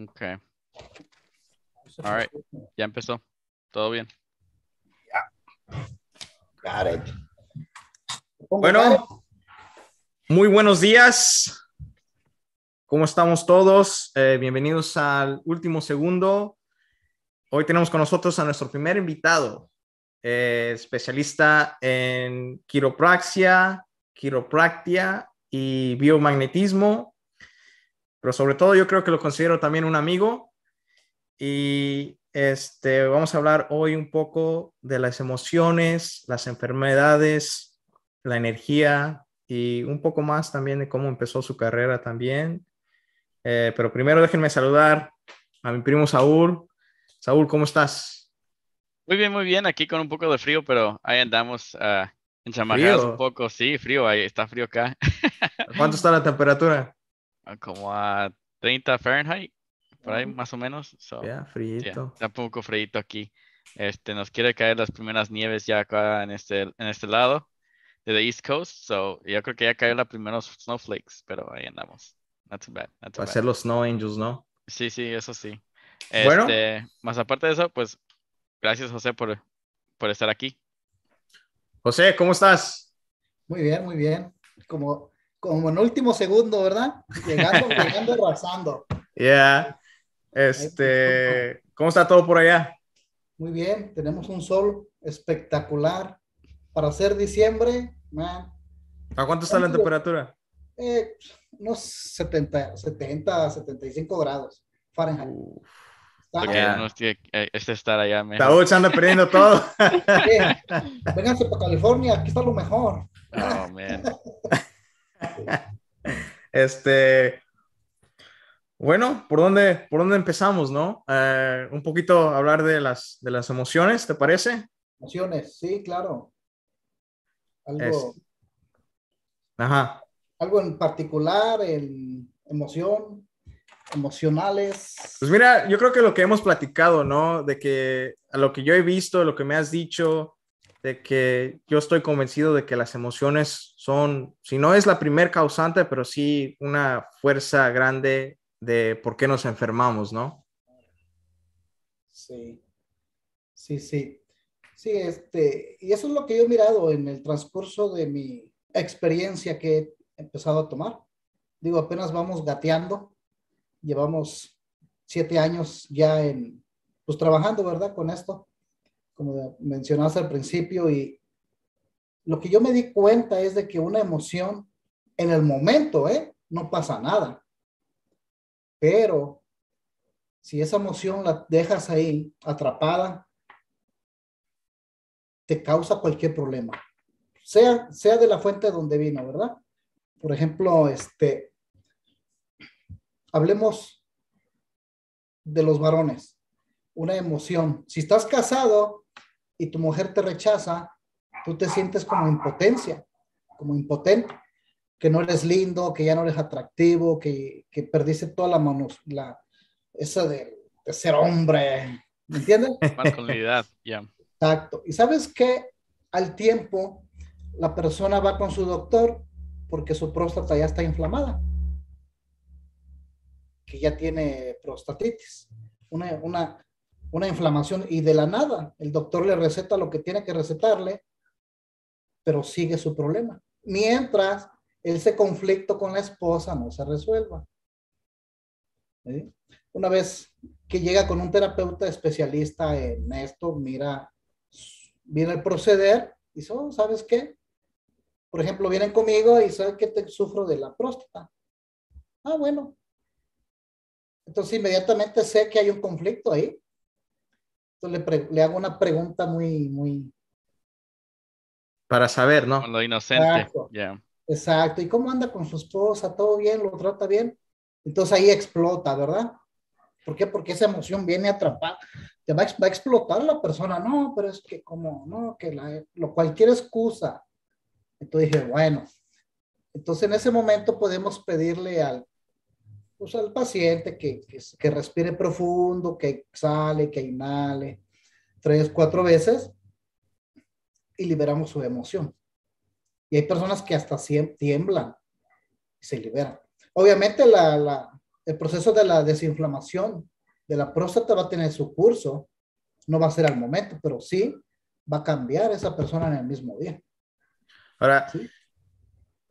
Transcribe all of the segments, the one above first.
Ok. All right. Ya empezó. Todo bien. Got it. Bueno, muy buenos días. ¿Cómo estamos todos? Eh, bienvenidos al último segundo. Hoy tenemos con nosotros a nuestro primer invitado, eh, especialista en quiropraxia, quiropractia y biomagnetismo. Pero sobre todo yo creo que lo considero también un amigo. Y este, vamos a hablar hoy un poco de las emociones, las enfermedades, la energía y un poco más también de cómo empezó su carrera también. Eh, pero primero déjenme saludar a mi primo Saúl. Saúl, ¿cómo estás? Muy bien, muy bien. Aquí con un poco de frío, pero ahí andamos uh, enchamajados ¿Frío? un poco. Sí, frío, ahí está frío acá. ¿Cuánto está la temperatura? Como a 30 Fahrenheit, por ahí Mm. más o menos. So, Ya, yeah, frío. está un poco frío aquí. Este, nos quiere caer las primeras nieves ya acá en este, en este lado de the East Coast. So, yo creo que ya cayó la primeros snowflakes, pero ahí andamos. Not too bad, not too bad. ser los Snow Angels, ¿no? Sí, sí, eso sí. Bueno. Este, más aparte de eso, pues gracias José por, por estar aquí. José, ¿cómo estás? Muy bien, muy bien. Como, como en último segundo, ¿verdad? Llegando, llegando, arrasando. Ya. Este, ¿cómo está todo por allá? Muy bien, tenemos un sol espectacular. Para ser diciembre, man, ¿A cuánto está la temperatura? eh, unos 70, 70, 75 grados Fahrenheit. Uf, Está- no estoy, este estar allá mejor. Saúl se anda perdiendo todo. Vénganse para California, aquí está lo mejor. Oh, man. Este, bueno, ¿por dónde, por dónde empezamos, no? Eh, un poquito hablar de las, de las emociones, ¿te parece? Emociones, sí, claro. Algo, Ajá. algo en particular, en emoción, emocionales. Pues mira, yo creo que lo que hemos platicado, ¿no? De que a lo que yo he visto, lo que me has dicho, de que yo estoy convencido de que las emociones son, si no es la primer causante, pero sí una fuerza grande de por qué nos enfermamos, ¿no? Sí, sí, sí. Sí, este, y eso es lo que yo he mirado en el transcurso de mi experiencia que he empezado a tomar. Digo, apenas vamos gateando, llevamos siete años ya en, pues trabajando, ¿verdad? Con esto, como mencionaste al principio, y lo que yo me di cuenta es de que una emoción en el momento, ¿eh? No pasa nada. Pero si esa emoción la dejas ahí atrapada, te causa cualquier problema, sea, sea de la fuente donde vino, ¿verdad? Por ejemplo, este, hablemos de los varones, una emoción. Si estás casado y tu mujer te rechaza, tú te sientes como impotencia, como impotente, que no eres lindo, que ya no eres atractivo, que, que perdiste toda la mano, la, esa de, de ser hombre, ¿me entiendes? Masculinidad, ya. Exacto. Y sabes que al tiempo la persona va con su doctor porque su próstata ya está inflamada, que ya tiene prostatitis, una, una, una inflamación y de la nada el doctor le receta lo que tiene que recetarle, pero sigue su problema. Mientras ese conflicto con la esposa no se resuelva. Una vez que llega con un terapeuta especialista en esto, mira, viene el proceder, y dice, oh, ¿sabes qué? Por ejemplo, vienen conmigo y saben que te sufro de la próstata. Ah, bueno. Entonces inmediatamente sé que hay un conflicto ahí. Entonces le, le hago una pregunta muy, muy Para saber, ¿no? Con lo inocente, Exacto. ¿Y cómo anda con su esposa? ¿Todo bien? ¿Lo trata bien? Entonces ahí explota, ¿verdad? ¿Por qué? Porque esa emoción viene atrapada. Te va, a va a explotar la persona. No, pero es que como, no, que la, lo, cualquier excusa. Entonces dije, bueno. Entonces en ese momento podemos pedirle al, pues, al paciente que, que, que respire profundo, que exhale, que inhale tres, cuatro veces y liberamos su emoción. Y hay personas que hasta tiemblan y se liberan. Obviamente la, la- el proceso de la desinflamación de la próstata va a tener su curso, no va a ser al momento, pero sí va a cambiar esa persona en el mismo día. Ahora,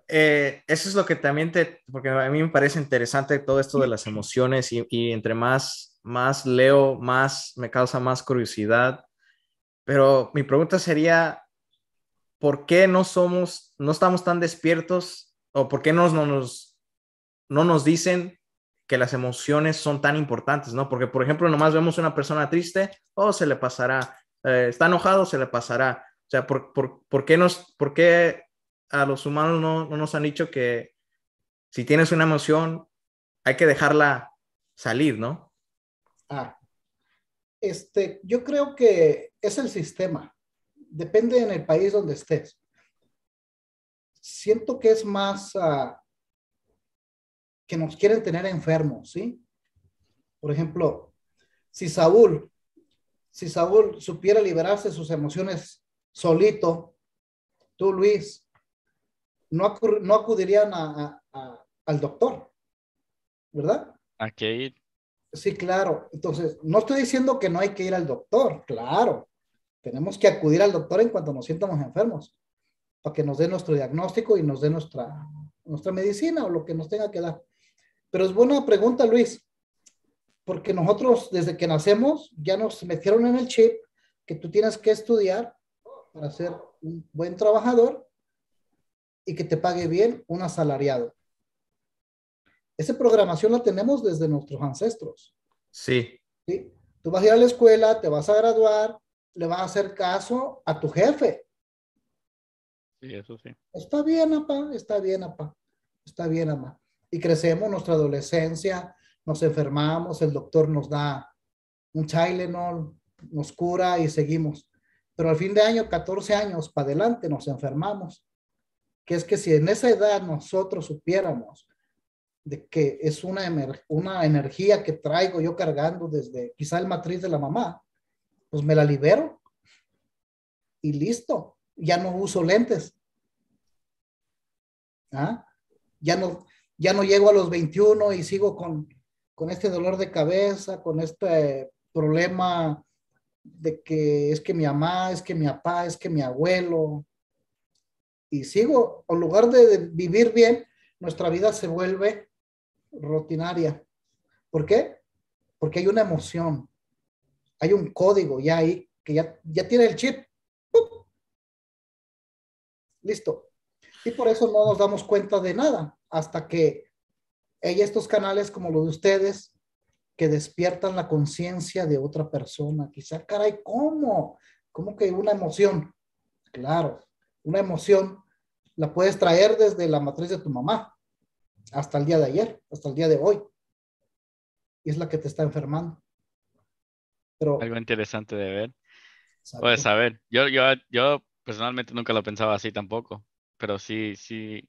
eh, eso es lo que también te, porque a mí me parece interesante todo esto de las emociones y, y, entre más, más leo, más me causa más curiosidad. Pero mi pregunta sería, ¿por qué no somos, no estamos tan despiertos o por qué no nos, no nos dicen que las emociones son tan importantes, ¿no? Porque, por ejemplo, nomás vemos una persona triste, o oh, se le pasará, eh, está enojado, se le pasará. O sea, ¿por, por, por qué, nos, por qué a los humanos no, no, nos han dicho que si tienes una emoción, hay que dejarla salir, ¿no? Ah, este, yo creo que es el sistema. Depende en el país donde estés. Siento que es más uh, que nos quieren tener enfermos, ¿sí? Por ejemplo, si Saúl, si Saúl supiera liberarse de sus emociones solito, tú Luis, no, no acudirían a, al doctor, ¿verdad? ¿A qué ir? Sí, claro. Entonces, no estoy diciendo que no hay que ir al doctor, claro. Tenemos que acudir al doctor en cuanto nos sientamos enfermos, para que nos dé nuestro diagnóstico y nos dé nuestra, nuestra medicina o lo que nos tenga que dar. Pero es buena pregunta, Luis, porque nosotros desde que nacemos ya nos metieron en el chip que tú tienes que estudiar para ser un buen trabajador y que te pague bien un asalariado. Esa programación la tenemos desde nuestros ancestros. Sí. ¿sí? Tú vas a ir a la escuela, te vas a graduar, le vas a hacer caso a tu jefe. Sí, eso sí. Está bien, apa, está bien, apa, está bien, apa y crecemos nuestra adolescencia, nos enfermamos, el doctor nos da un Tylenol, nos cura y seguimos. Pero al fin de año, 14 años para adelante, nos enfermamos. Que es que si en esa edad nosotros supiéramos de que es una, una energía que traigo yo cargando desde quizá el matriz de la mamá, pues me la libero y listo. Ya no uso lentes. ¿Ah? Ya no, ya no llego a los 21 y sigo con, con este dolor de cabeza, con este problema de que es que mi mamá, es que mi papá, es que mi abuelo. Y sigo, en lugar de vivir bien, nuestra vida se vuelve rutinaria. ¿Por qué? Porque hay una emoción, hay un código ya ahí que ya, ya tiene el chip. Listo. Y por eso no nos damos cuenta de nada hasta que hay estos canales como los de ustedes que despiertan la conciencia de otra persona. Quizá, caray, ¿cómo? ¿Cómo que una emoción? Claro, una emoción la puedes traer desde la matriz de tu mamá hasta el día de ayer, hasta el día de hoy. Y es la que te está enfermando. Pero, Algo interesante de ver. Puedes saber. Yo, yo, yo personalmente nunca lo pensaba así tampoco, pero sí, sí,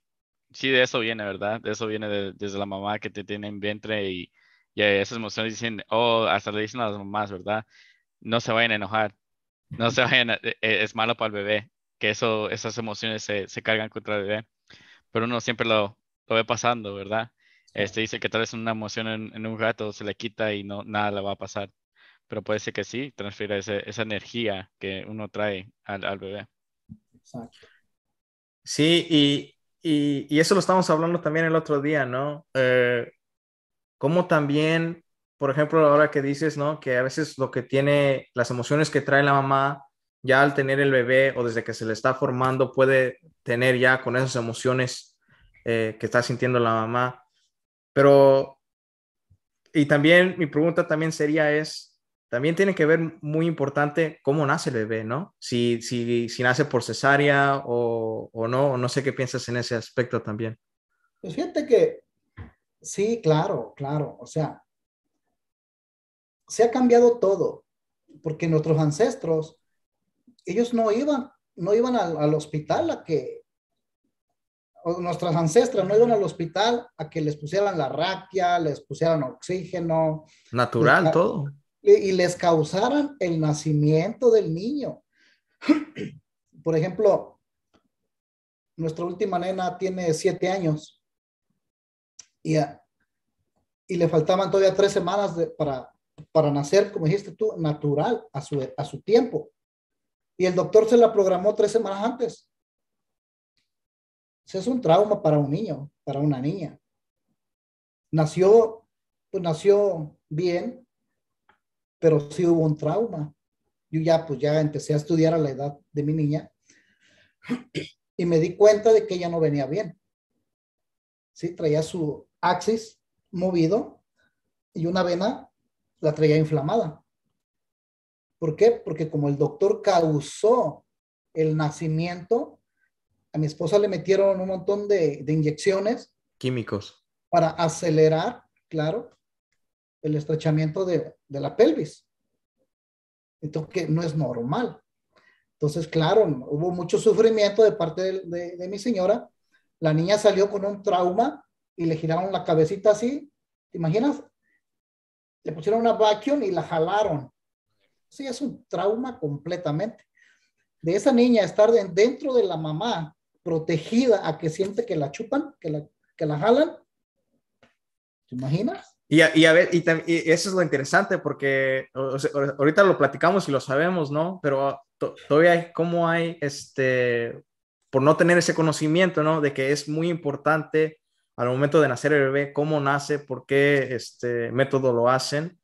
sí, de eso viene, ¿verdad? De eso viene desde la mamá que te tiene en vientre y, y esas emociones dicen, oh, hasta le dicen a las mamás, ¿verdad? No se vayan a enojar, no se vayan, a, e, e, es malo para el bebé, que eso, esas emociones se, se cargan contra el bebé, pero uno siempre lo, lo ve pasando, ¿verdad? Este dice que tal vez una emoción en, un gato se le quita y no nada le va a pasar, pero puede ser que sí, transfiera esa energía que uno trae al, al bebé. Exacto. Sí, y, y, eso lo estamos hablando también el otro día, ¿no? Eh, como también, por ejemplo, ahora que dices, ¿no? Que a veces lo que tiene, las emociones que trae la mamá, ya al tener el bebé o desde que se le está formando, puede tener ya con esas emociones eh, que está sintiendo la mamá. Pero, y también mi pregunta también sería es, también tiene que ver muy importante cómo nace el bebé, ¿no? Si, si, si nace por cesárea o, o no, no sé qué piensas en ese aspecto también. Pues fíjate que sí, claro, claro, o sea, se ha cambiado todo, porque nuestros ancestros, ellos no iban, no iban al, al hospital a que, o nuestras ancestras no iban al hospital a que les pusieran la raquia, les pusieran oxígeno. Natural todo y les causaran el nacimiento del niño. Por ejemplo, nuestra última nena tiene siete años y y le faltaban todavía tres semanas para, para nacer, como dijiste tú, natural, a su, a su tiempo. Y el doctor se la programó tres semanas antes. Eso es un trauma para un niño, para una niña. Nació, pues nació bien, pero sí hubo un trauma. Yo ya, pues ya empecé a estudiar a la edad de mi niña y me di cuenta de que ella no venía bien. Sí, traía su axis movido y una vena la traía inflamada. ¿Por qué? Porque como el doctor causó el nacimiento, a mi esposa le metieron un montón de, de inyecciones. Químicos. Para acelerar, claro, el estrechamiento de, de la pelvis. Entonces, que no es normal. Entonces, claro, hubo mucho sufrimiento de parte de, de, mi señora. La niña salió con un trauma y le giraron la cabecita así. ¿Te imaginas? Le pusieron una vacuum y la jalaron. Sí, es un trauma completamente. De esa niña estar dentro de la mamá, protegida a que siente que la chupan, que la, que la jalan. ¿Te imaginas? Y a, y a ver, y, eso es lo interesante porque ahorita lo platicamos y lo sabemos, ¿no? Pero todavía hay, ¿cómo hay, este, por no tener ese conocimiento, ¿no? De que es muy importante al momento de nacer el bebé, cómo nace, por qué este método lo hacen,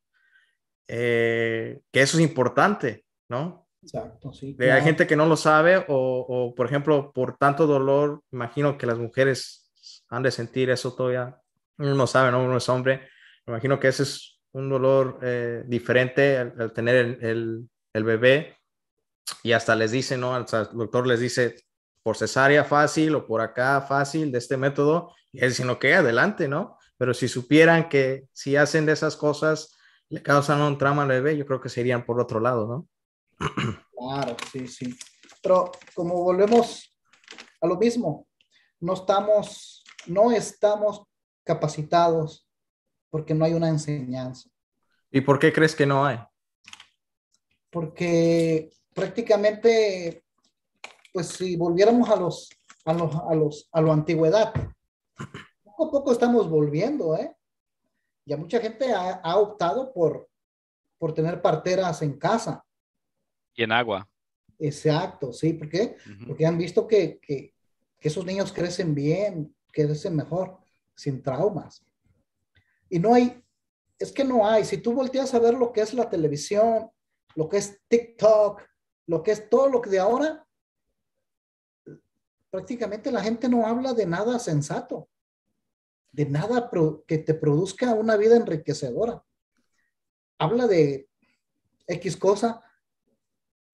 eh, que eso es importante, ¿no? Exacto, sí. Hay gente que no lo sabe o, o, por ejemplo, por tanto dolor, imagino que las mujeres han de sentir eso todavía. Uno no sabe, ¿no? Uno es hombre me imagino que ese es un dolor eh, diferente al, tener el, el, el, bebé y hasta les dice, ¿no? el doctor les dice por cesárea fácil o por acá fácil de este método y él dice, que adelante, ¿no? Pero si supieran que si hacen de esas cosas le causan un trauma al bebé, yo creo que serían por otro lado, ¿no? Claro, sí, sí. Pero como volvemos a lo mismo, no estamos, no estamos capacitados porque no hay una enseñanza. ¿Y por qué crees que no hay? Porque prácticamente, pues si volviéramos a los, a los, a los, a la antigüedad, poco a poco estamos volviendo, ¿eh? Ya mucha gente ha, ha optado por, por tener parteras en casa. Y en agua. Exacto, sí, ¿por qué? Porque han visto que, que, que, esos niños crecen bien, crecen mejor, sin traumas. Y no hay, es que no hay. Si tú volteas a ver lo que es la televisión, lo que es TikTok, lo que es todo lo que de ahora, prácticamente la gente no habla de nada sensato, de nada que te produzca una vida enriquecedora. Habla de X cosa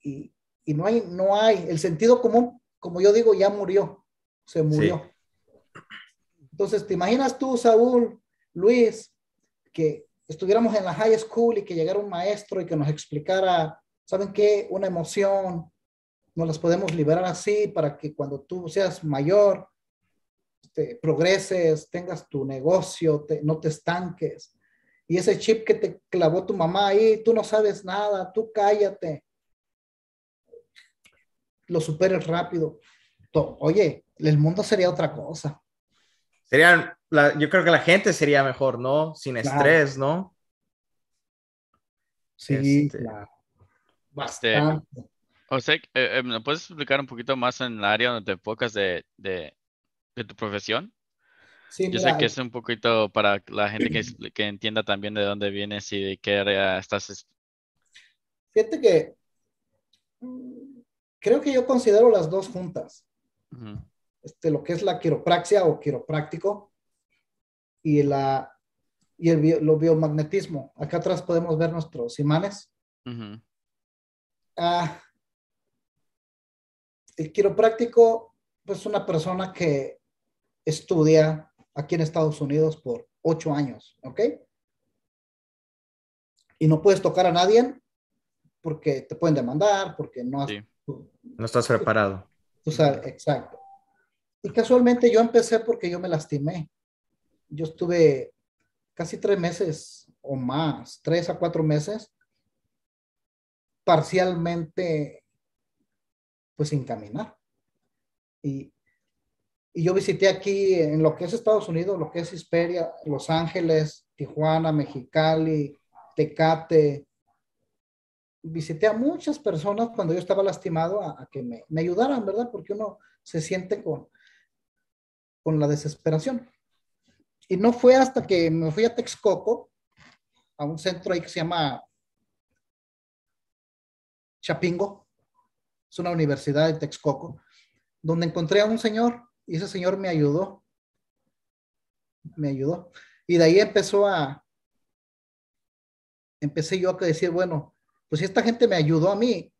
y, no hay, no hay, el sentido común, como yo digo, ya murió, se murió. Entonces, ¿te imaginas tú, Saúl, Luis, que estuviéramos en la high school y que llegara un maestro y que nos explicara, ¿saben qué? Una emoción, nos las podemos liberar así para que cuando tú seas mayor, te progreses, tengas tu negocio, no te estanques. Y ese chip que te clavó tu mamá ahí, tú no sabes nada, tú cállate. Lo superes rápido. Oye, el mundo sería otra cosa. Serían yo creo que la gente sería mejor, ¿no? Sin estrés, ¿no? Sí, este, claro. Bastante. o sea, eh, eh, ¿me puedes explicar un poquito más en el área donde te enfocas de, de, de tu profesión? Sí, Yo sé que es un poquito para la gente que, que, entienda también de dónde vienes y de qué área estás. Fíjate que mm, creo que yo considero las dos juntas. este, lo que es la quiropraxia o quiropráctico y, la, y el lo biomagnetismo. Acá atrás podemos ver nuestros imanes. Ah, el quiropráctico, pues una persona que estudia aquí en Estados Unidos por ocho años, ¿ok? Y no puedes tocar a nadie porque te pueden demandar, porque no has, No estás preparado. Tú sabes, exacto. Y casualmente yo empecé porque yo me lastimé yo estuve casi tres meses o más, tres a cuatro meses, parcialmente, pues sin caminar. Y Y yo visité aquí en lo que es Estados Unidos, lo que es Hisperia, Los Ángeles, Tijuana, Mexicali, Tecate. Visité a muchas personas cuando yo estaba lastimado a, que me, me, ayudaran, ¿verdad? Porque uno se siente con, con la desesperación. Y no fue hasta que me fui a Texcoco, a un centro ahí que se llama Chapingo, es una universidad de Texcoco, donde encontré a un señor y ese señor me ayudó. Me ayudó. Y de ahí empezó a, empecé yo a decir, bueno, pues si esta gente me ayudó a mí,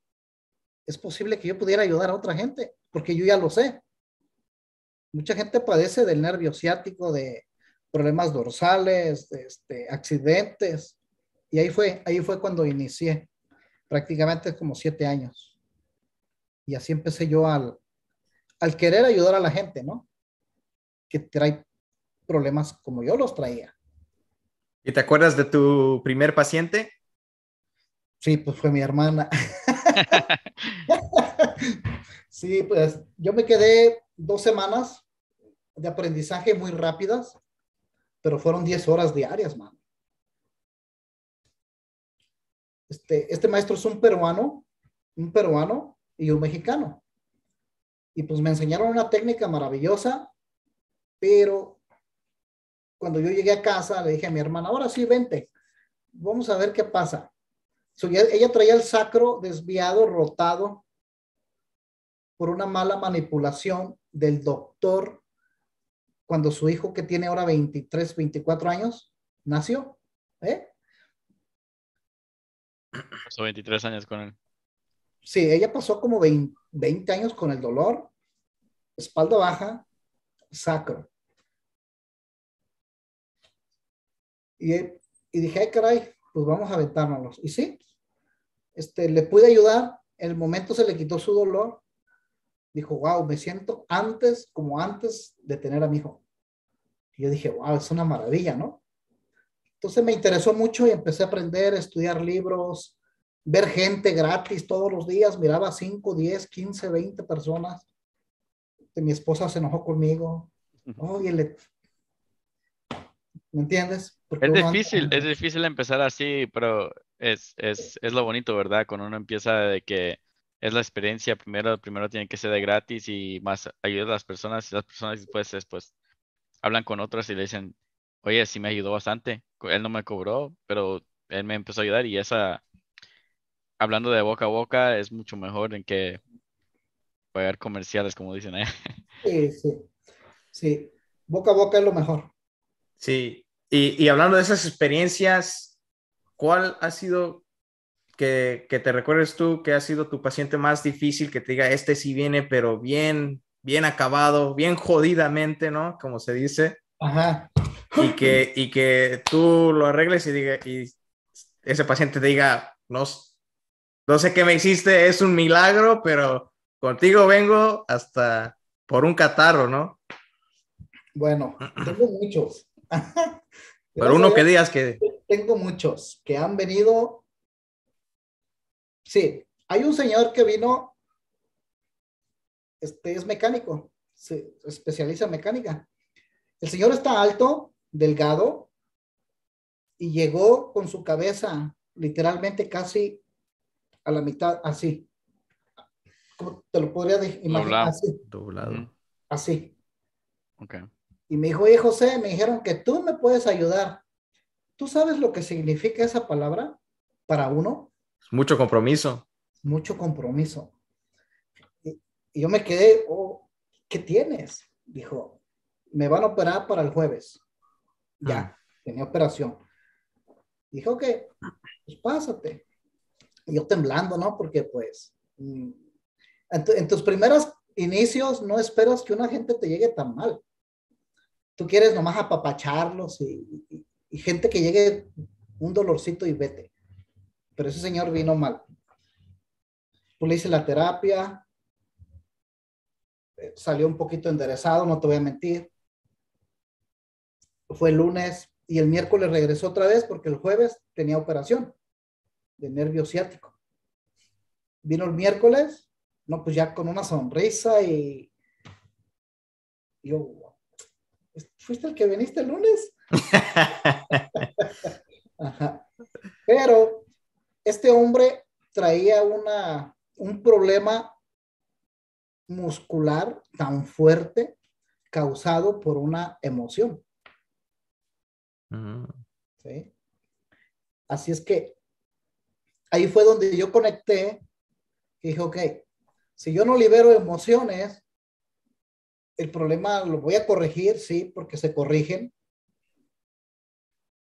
es posible que yo pudiera ayudar a otra gente, porque yo ya lo sé. Mucha gente padece del nervio ciático, de problemas dorsales, de este, accidentes. Y ahí fue, ahí fue cuando inicié, prácticamente como siete años. Y así empecé yo al, al querer ayudar a la gente, ¿no? Que trae problemas como yo los traía. ¿Y te acuerdas de tu primer paciente? Sí, pues fue mi hermana. sí, pues yo me quedé dos semanas de aprendizaje muy rápidas, pero fueron 10 horas diarias, man. Este, este maestro es un peruano, un peruano y un mexicano. Y pues me enseñaron una técnica maravillosa, pero cuando yo llegué a casa le dije a mi hermana, ahora sí, vente, vamos a ver qué pasa. ella traía el sacro desviado, rotado, por una mala manipulación del doctor cuando su hijo, que tiene ahora 23, 24 años, nació. ¿eh? Pasó 23 años con él. Sí, ella pasó como 20, 20 años con el dolor, espalda baja, sacro. Y, y dije, ay, caray, pues vamos a aventárnoslos. Y sí, este, le pude ayudar, en el momento se le quitó su dolor. Dijo, wow, me siento antes, como antes de tener a mi hijo. Y yo dije, wow, es una maravilla, ¿no? Entonces me interesó mucho y empecé a aprender, a estudiar libros, ver gente gratis todos los días, miraba 5, 10, 15, 20 personas. Mi esposa se enojó conmigo. Oye, ¿me entiendes? es difícil, es difícil empezar así, pero es, es, es, lo bonito, ¿verdad? Cuando uno empieza de que es la experiencia, primero, primero tiene que ser de gratis y más ayuda a las personas y las personas después, después hablan con otras y le dicen, oye, sí me ayudó bastante, él no me cobró, pero él me empezó a ayudar y esa, hablando de boca a boca, es mucho mejor en que pagar comerciales, como dicen. ¿eh? Sí, sí. Sí, boca a boca es lo mejor. Sí, y, y hablando de esas experiencias, ¿cuál ha sido que, que, te recuerdes tú que ha sido tu paciente más difícil, que te diga, este sí viene, pero bien, bien acabado, bien jodidamente, ¿no? Como se dice. Ajá. Y que, y que tú lo arregles y, diga, y ese paciente te diga, no, no sé qué me hiciste, es un milagro, pero contigo vengo hasta por un catarro, ¿no? Bueno, tengo muchos. pero uno que digas que... Tengo muchos que han venido. Sí, hay un señor que vino, este es mecánico, se especializa en mecánica. El señor está alto, delgado, y llegó con su cabeza literalmente casi a la mitad, así. ¿Cómo te lo podría imaginar? Así. Doblado. Así. Ok. Y me dijo, oye, José, me dijeron que tú me puedes ayudar. ¿Tú sabes lo que significa esa palabra para uno? Mucho compromiso. Mucho compromiso. Y, yo me quedé, oh, ¿qué tienes? Dijo, me van a operar para el jueves. Ya, ah. tenía operación. Dijo que, pues pásate yo temblando, ¿no? Porque pues mm, en, tus primeros inicios no esperas que una gente te llegue tan mal. Tú quieres nomás apapacharlos y, gente que llegue un dolorcito y vete. Pero ese señor vino mal. Pues le hice la terapia, eh, salió un poquito enderezado, no te voy a mentir. Fue el lunes y el miércoles regresó otra vez porque el jueves tenía operación de nervio ciático. Vino el miércoles, no, pues ya con una sonrisa y yo, ¿fuiste el que viniste el lunes? Ajá. Pero este hombre traía una, un problema muscular tan fuerte causado por una emoción. ¿Sí? Así es que ahí fue donde yo conecté y dije, ok, si yo no libero emociones, el problema lo voy a corregir, sí, porque se corrigen,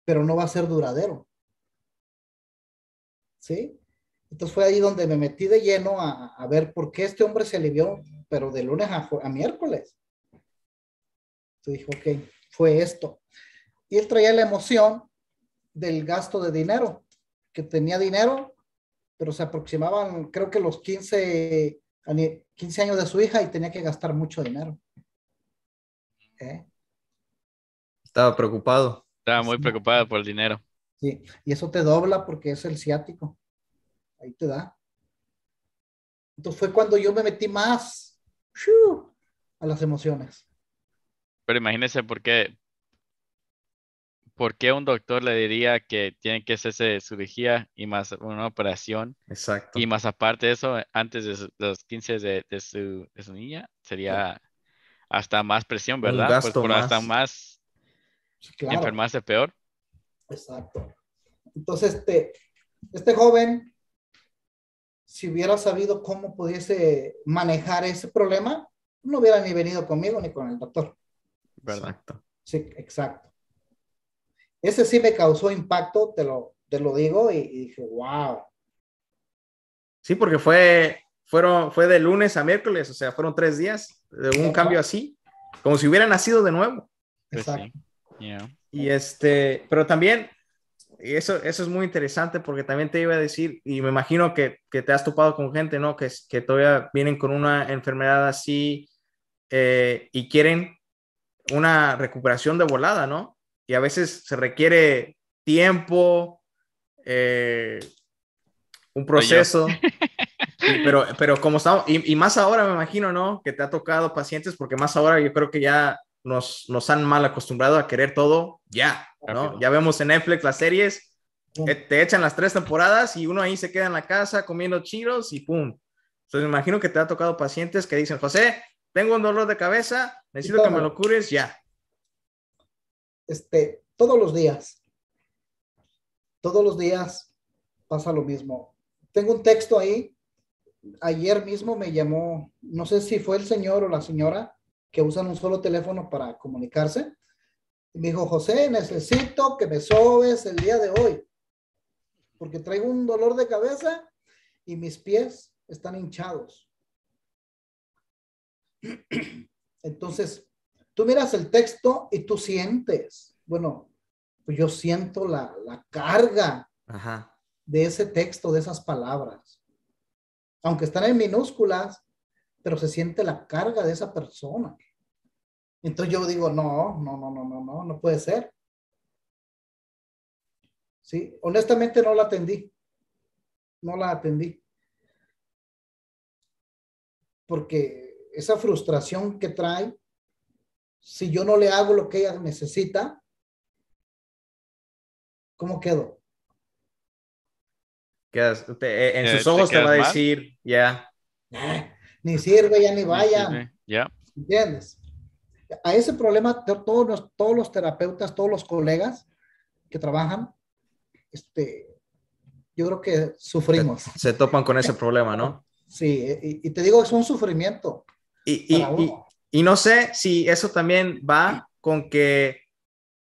pero no va a ser duradero. ¿Sí? Entonces fue ahí donde me metí de lleno a, ver por qué este hombre se alivió, pero de lunes a, a miércoles. Entonces dije, ok, fue esto. Y él traía la emoción del gasto de dinero, que tenía dinero, pero se aproximaban, creo que los 15, 15 años de su hija y tenía que gastar mucho dinero. ¿Eh? Estaba preocupado. Estaba muy preocupado por el dinero. Sí, y eso te dobla porque es el ciático. Ahí te da. Entonces fue cuando yo me metí más a las emociones. Pero imagínese por qué, por qué un doctor le diría que tiene que hacerse cirugía y más una operación. Exacto. Y más aparte de eso, antes de, los 15 de, de, su, de su niña, sería hasta más presión, ¿verdad? pues por hasta más enfermarse peor. Exacto. Entonces, este, este joven, si hubiera sabido cómo pudiese manejar ese problema, no hubiera ni venido conmigo ni con el doctor. ¿Verdad? Sí, exacto. Ese sí me causó impacto, te lo, te lo digo, y, y dije, wow. Sí, porque fue, fueron, fue de lunes a miércoles, o sea, fueron tres días de un cambio así, como si hubiera nacido de nuevo. Pues Exacto. Y este, pero también, eso, eso es muy interesante porque también te iba a decir, y me imagino que, que te has topado con gente, ¿no? Que, que todavía vienen con una enfermedad así eh, y quieren una recuperación de volada, ¿no? Y a veces se requiere tiempo, eh, un proceso. pero, pero como estamos, y, más ahora me imagino, ¿no? Que te ha tocado pacientes, porque más ahora yo creo que ya nos, nos han mal acostumbrado a querer todo ya, ¿no? Ya vemos en Netflix las series, eh, te echan las tres temporadas y uno ahí se queda en la casa comiendo chiros y pum. Entonces me imagino que te ha tocado pacientes que dicen, José, tengo un dolor de cabeza, necesito que me lo cures ya. Este, todos los días, todos los días pasa lo mismo. Tengo un texto ahí ayer mismo me llamó, no sé si fue el señor o la señora que usan un solo teléfono para comunicarse. Y me dijo, José, necesito que me sobes el día de hoy, porque traigo un dolor de cabeza y mis pies están hinchados. Entonces, tú miras el texto y tú sientes, bueno, pues yo siento la, la carga de ese texto, de esas palabras aunque están en minúsculas, pero se siente la carga de esa persona. Entonces yo digo, no, no, no, no, no, no, no puede ser. Sí, honestamente no la atendí. No la atendí. Porque esa frustración que trae, si yo no le hago lo que ella necesita, ¿cómo quedo? Eh, en sus ojos te, va a decir, ya. ni sirve, ya ni vaya. Ya. ¿Entiendes? A ese problema, todos los, todos los terapeutas, todos los colegas que trabajan, este, yo creo que sufrimos. Se, topan con ese problema, ¿no? Sí, y, te digo, es un sufrimiento. Y, y, y, no sé si eso también va con que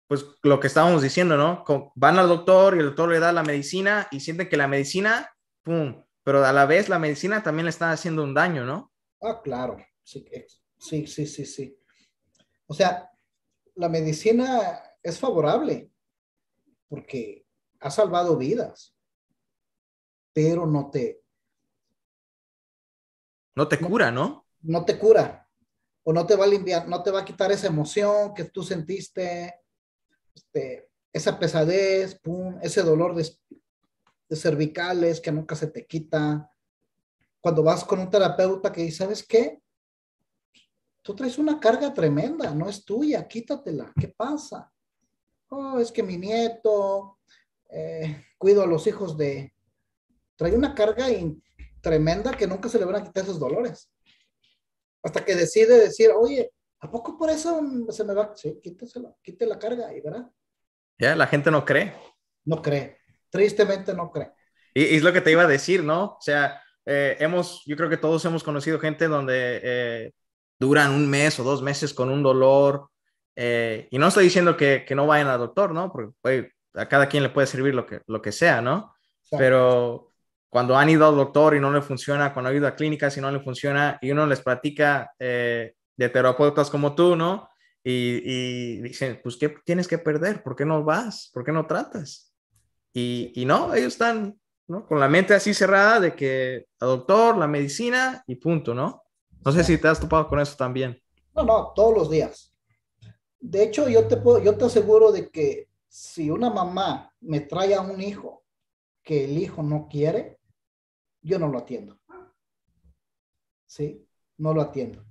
pues lo que estábamos diciendo, ¿no? Van al doctor y el doctor le da la medicina y sienten que la medicina, ¡pum! Pero a la vez la medicina también le está haciendo un daño, ¿no? Ah, claro. Sí, sí, sí, sí, sí. O sea, la medicina es favorable porque ha salvado vidas, pero no te... No te cura, ¿no? No te cura. O no te va a limpiar, no te va a quitar esa emoción que tú sentiste, este, esa pesadez, ese dolor de, cervicales que nunca se te quita. Cuando vas con un terapeuta que dice, ¿sabes qué? tú traes una carga tremenda, no es tuya, quítatela, ¿qué pasa? Oh, es que mi nieto, eh, cuido a los hijos de... Trae una carga tremenda que nunca se le van a quitar esos dolores. Hasta que decide decir, oye, ¿a poco por eso se me va? Sí, quítesela, quite la carga y verá. Ya, la gente no cree. No cree, tristemente no cree. Y, es lo que te iba a decir, ¿no? O sea, eh, hemos, yo creo que todos hemos conocido gente donde eh, duran un mes o dos meses con un dolor. Eh, y no estoy diciendo que, que, no vayan al doctor, ¿no? Porque a cada quien le puede servir lo que, lo que sea, ¿no? Pero cuando han ido al doctor y no le funciona, cuando han ido a clínicas y no le funciona, y uno les platica de terapeutas como tú, ¿no? Y, y, dicen, pues, ¿qué tienes que perder? ¿Por qué no vas? ¿Por qué no tratas? Y, y no, ellos están con la mente así cerrada de que el doctor, la medicina y punto, ¿no? No sé si te has topado con eso también. No, no, todos los días. De hecho, yo te, puedo, yo te aseguro de que si una mamá me trae a un hijo que el hijo no quiere, yo no lo atiendo. ¿Sí? No lo atiendo.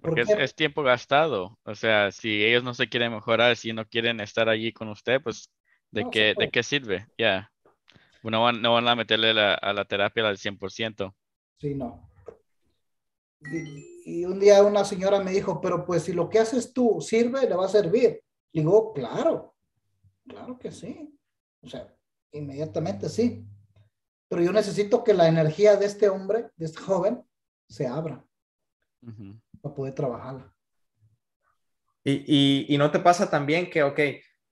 porque es, tiempo gastado. O sea, si ellos no se quieren mejorar, si no quieren estar allí con usted, pues, ¿de, qué, ¿de qué sirve? Ya. No van, no van a meterle a la terapia al 100%. Sí, no. Y, un día una señora me dijo, pero pues si lo que haces tú sirve, le va a servir. digo, claro, claro que sí. O sea, inmediatamente sí. Pero yo necesito que la energía de este hombre, de este joven, se abra para poder trabajarla. Y, y, y, no te pasa también que, ok,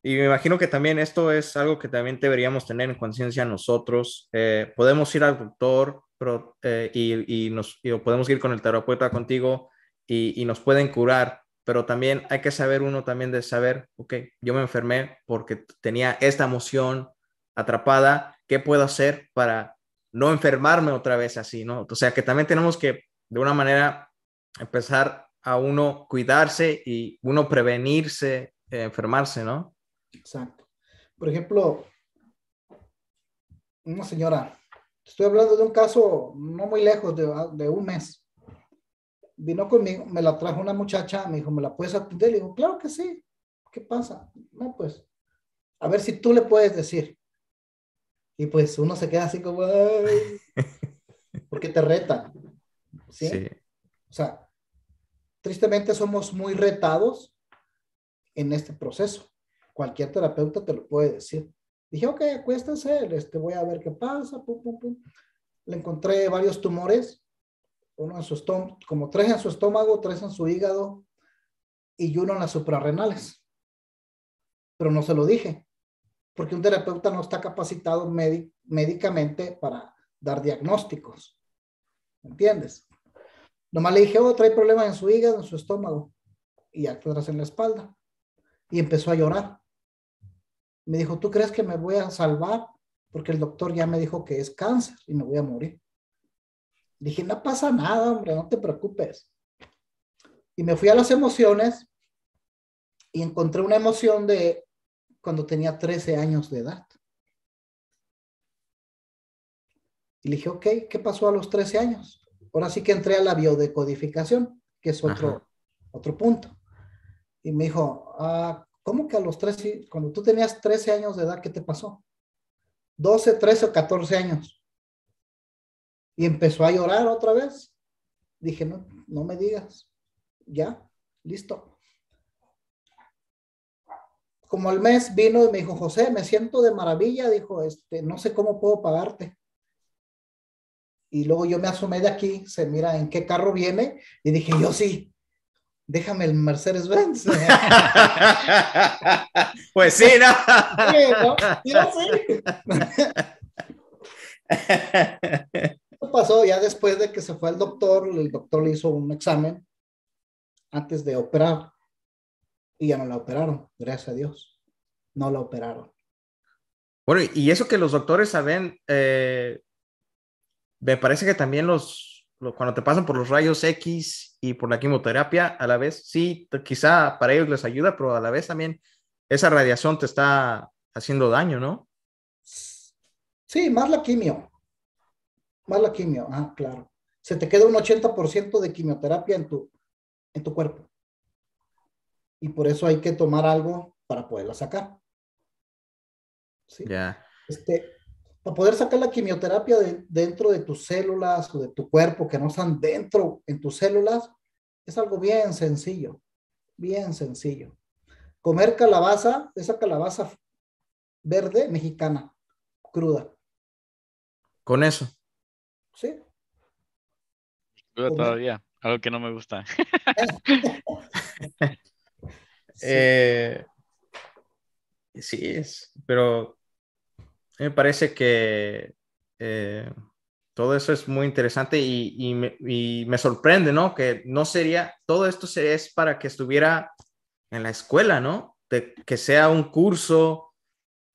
y me imagino que también esto es algo que también deberíamos tener en conciencia nosotros. Eh, podemos ir al doctor pero, eh, y, y, nos, podemos ir con el terapeuta contigo y, y, nos pueden curar, pero también hay que saber uno también de saber, ok, yo me enfermé porque tenía esta emoción atrapada, ¿qué puedo hacer para no enfermarme otra vez así, ¿no? O sea, que también tenemos que, de una manera, empezar a uno cuidarse y uno prevenirse, enfermarse, ¿no? Exacto. Por ejemplo, una señora, estoy hablando de un caso no muy lejos, de, un mes. Vino conmigo, me la trajo una muchacha, me dijo, ¿me la puedes atender? Le digo, claro que sí. ¿Qué pasa? No, pues, a ver si tú le puedes decir. Y pues uno se queda así como, porque te retan. ¿sí? ¿sí? O sea, tristemente somos muy retados en este proceso cualquier terapeuta te lo puede decir. Dije, ok, acuéstese, este, voy a ver qué pasa, pum, pum, pum. Le encontré varios tumores, uno en su estómago, como tres en su estómago, tres en su hígado y uno en las suprarrenales. Pero no se lo dije, porque un terapeuta no está capacitado médicamente para dar diagnósticos. ¿Entiendes? Nomás le dije, oh, trae problemas en su hígado, en su estómago y atrás en la espalda. Y empezó a llorar. Me dijo, ¿tú crees que me voy a salvar? Porque el doctor ya me dijo que es cáncer y me voy a morir. Dije, no pasa nada, hombre, no te preocupes. Y me fui a las emociones y encontré una emoción de cuando tenía 13 años de edad. Y le dije, ok, ¿qué pasó a los 13 años? Ahora sí que entré a la biodecodificación, que es otro, otro punto. Y me dijo, ah, ¿Cómo que a los 13, cuando tú tenías 13 años de edad, qué te pasó? 12, 13 o 14 años. Y empezó a llorar otra vez. Dije, no, no me digas. Ya, listo. Como al mes vino y me dijo, José, me siento de maravilla. Dijo, este, no sé cómo puedo pagarte. Y luego yo me asomé de aquí, se mira en qué carro viene y dije, yo sí, déjame el Mercedes Benz. pues sí, ¿no? ¿Qué pasó? Ya después de que se fue al doctor, el doctor le hizo un examen antes de operar y ya no la operaron, gracias a Dios. No la operaron. Bueno, y eso que los doctores saben, eh, me parece que también los, cuando te pasan por los rayos X y por la quimioterapia, a la vez, sí, quizá para ellos les ayuda, pero a la vez también esa radiación te está haciendo daño, ¿no? Sí, más la quimio. Más la quimio, ah, claro. Se te queda un 80% de quimioterapia en tu, en tu cuerpo. Y por eso hay que tomar algo para poderla sacar. ¿Sí? Ya. Este, para poder sacar la quimioterapia de, dentro de tus células o de tu cuerpo que no están dentro en tus células, es algo bien sencillo, bien sencillo. Comer calabaza, esa calabaza verde mexicana, cruda. Con eso. Sí. Cruda todavía, algo que no me gusta. Eh, sí, es, pero me parece que eh, todo eso es muy interesante y, me, sorprende, ¿no? Que no sería, todo esto es para que estuviera en la escuela, ¿no? Que sea un curso,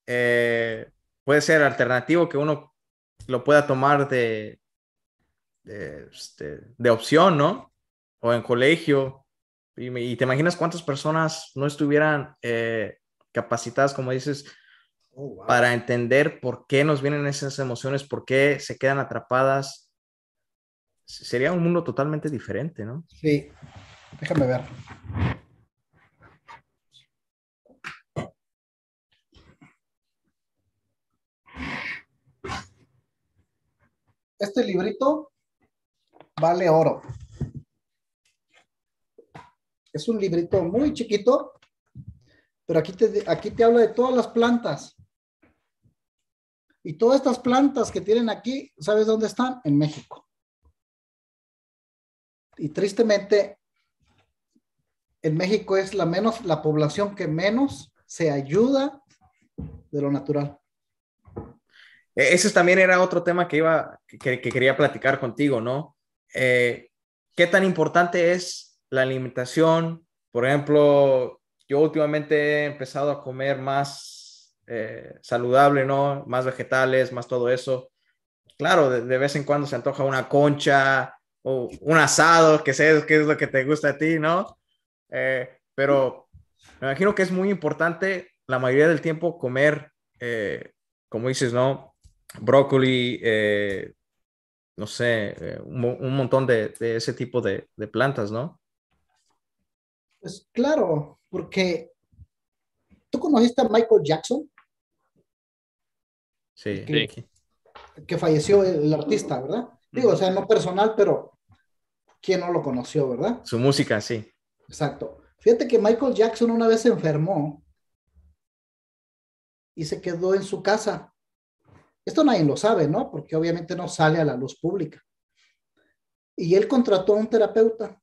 eh, puede ser alternativo, que uno lo pueda tomar de, de, este, opción, ¿no? O en colegio. Y, te imaginas cuántas personas no estuvieran eh, capacitadas, como dices, Oh, para entender por qué nos vienen esas emociones, por qué se quedan atrapadas. Sería un mundo totalmente diferente, ¿no? Sí, déjame ver. Este librito vale oro. Es un librito muy chiquito, pero aquí te, aquí te habla de todas las plantas. Y todas estas plantas que tienen aquí, ¿sabes dónde están? En México. Y tristemente, en México es la menos, la población que menos se ayuda de lo natural. E, ese también era otro tema que iba, que, quería platicar contigo, ¿no? Eh, ¿Qué tan importante es la alimentación? Por ejemplo, yo últimamente he empezado a comer más eh, saludable, ¿no? Más vegetales, más todo eso. Claro, de, vez en cuando se antoja una concha o un asado, que sé qué es lo que te gusta a ti, ¿no? Eh, pero me imagino que es muy importante la mayoría del tiempo comer, eh, como dices, ¿no? Brócoli, no sé, un, montón de, ese tipo de plantas, ¿no? Pues claro, porque ¿tú conociste a Michael Jackson? Sí. Que, falleció el, artista, ¿verdad? Digo, o sea, no personal, pero ¿quién no lo conoció, verdad? Su música, sí. Exacto. Fíjate que Michael Jackson una vez se enfermó y se quedó en su casa. Esto nadie lo sabe, ¿no? Porque obviamente no sale a la luz pública. Y él contrató a un terapeuta.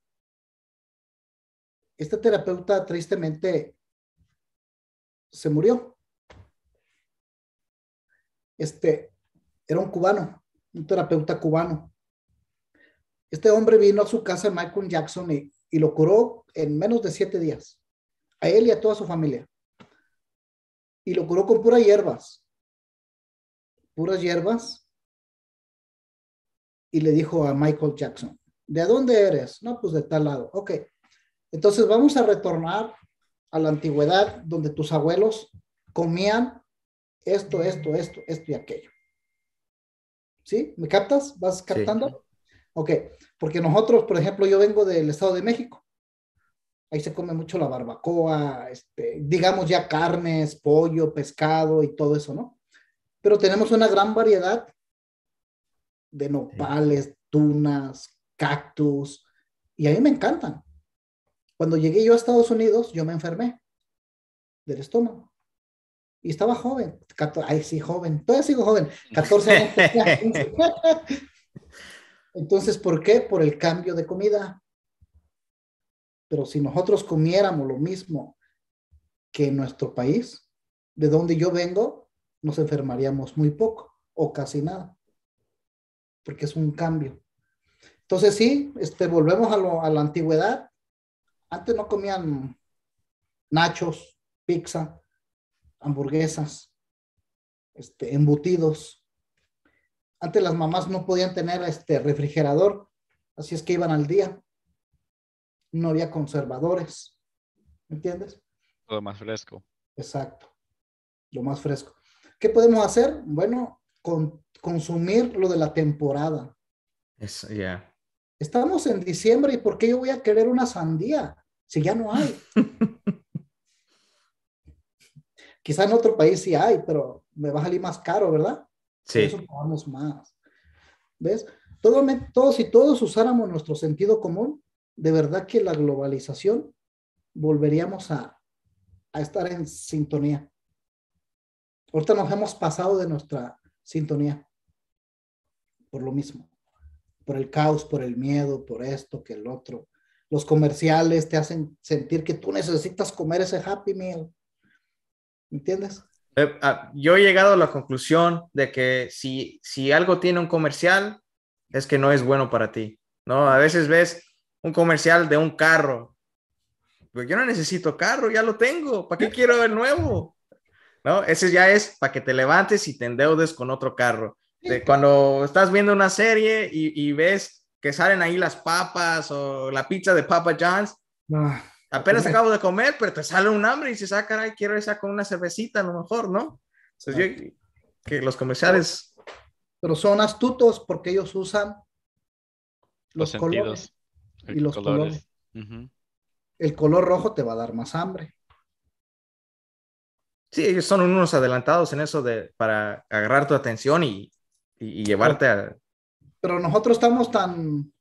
Este terapeuta tristemente se murió este, era un cubano, un terapeuta cubano. Este hombre vino a su casa, Michael Jackson, y, y lo curó en menos de siete días, a él y a toda su familia. Y lo curó con puras hierbas, puras hierbas. Y le dijo a Michael Jackson, ¿de dónde eres? No, pues de tal lado. Ok, entonces vamos a retornar a la antigüedad donde tus abuelos comían esto, esto, esto, esto y aquello. ¿Sí? ¿Me captas? ¿Vas captando? Ok, porque nosotros, por ejemplo, yo vengo del Estado de México. Ahí se come mucho la barbacoa, este, digamos ya carnes, pollo, pescado y todo eso, ¿no? Pero tenemos una gran variedad de nopales, tunas, cactus, y a mí me encantan. Cuando llegué yo a Estados Unidos, yo me enfermé del estómago y estaba joven, ay sí, joven, todavía sigo joven, 14 años. Entonces, ¿por qué? Por el cambio de comida. Pero si nosotros comiéramos lo mismo que en nuestro país, de donde yo vengo, nos enfermaríamos muy poco o casi nada, porque es un cambio. Entonces sí, este, volvemos a, lo, a la antigüedad. Antes no comían nachos, pizza, hamburguesas, este, embutidos. Antes las mamás no podían tener este refrigerador, así es que iban al día. No había conservadores, ¿me entiendes? Todo más fresco. Exacto, lo más fresco. ¿Qué podemos hacer? Bueno, con, consumir lo de la temporada. Es, ya. Estamos en diciembre y ¿por qué yo voy a querer una sandía si ya no hay? Quizá en otro país sí hay, pero me va a salir más caro, ¿verdad? Sí. Por eso pagamos más. ¿Ves? Todo, todos y todos usáramos nuestro sentido común, de verdad que la globalización volveríamos a, a estar en sintonía. Ahorita nos hemos pasado de nuestra sintonía por lo mismo, por el caos, por el miedo, por esto, que el otro. Los comerciales te hacen sentir que tú necesitas comer ese Happy Meal. ¿Entiendes? Eh, ah, yo he llegado a la conclusión de que si, si algo tiene un comercial, es que no es bueno para ti. ¿no? A veces ves un comercial de un carro. Pues yo no necesito carro, ya lo tengo. ¿Para qué quiero el nuevo? ¿No? Ese ya es para que te levantes y te endeudes con otro carro. De cuando estás viendo una serie y, ves que salen ahí las papas o la pizza de Papa John's. Ah, Apenas acabo de comer, pero te sale un hambre y dices, ah, caray, quiero esa con una cervecita a lo mejor, ¿no? Entonces, que los comerciales... Pero son astutos porque ellos usan los, colores y los colores. El color rojo te va a dar más hambre. Sí, ellos son unos adelantados en eso de para agarrar tu atención y, y, llevarte a... Pero nosotros estamos tan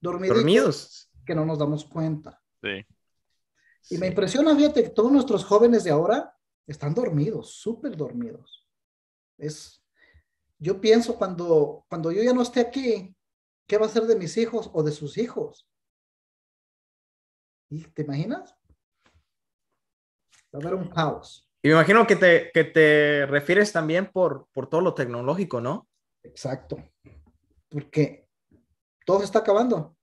dormidos que no nos damos cuenta. Sí. Y me impresiona, fíjate, que todos nuestros jóvenes de ahora están dormidos, súper dormidos. Es, yo pienso cuando, cuando yo ya no esté aquí, ¿qué va a ser de mis hijos o de sus hijos? ¿Y te imaginas? Va a haber un caos. Y me imagino que te, que te refieres también por, por todo lo tecnológico, ¿no? Exacto. Porque todo se está acabando.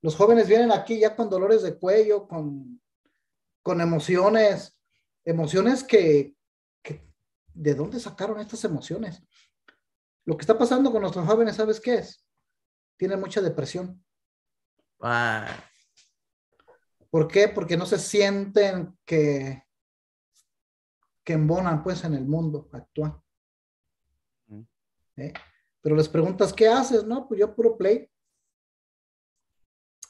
Los jóvenes vienen aquí ya con dolores de cuello, con, con emociones, emociones que, que, ¿de dónde sacaron estas emociones? Lo que está pasando con nuestros jóvenes, ¿sabes qué es? Tienen mucha depresión. Ah. ¿Por qué? Porque no se sienten que, que embonan pues en el mundo actual. ¿Eh? Pero les preguntas, ¿qué haces? No, pues yo puro play.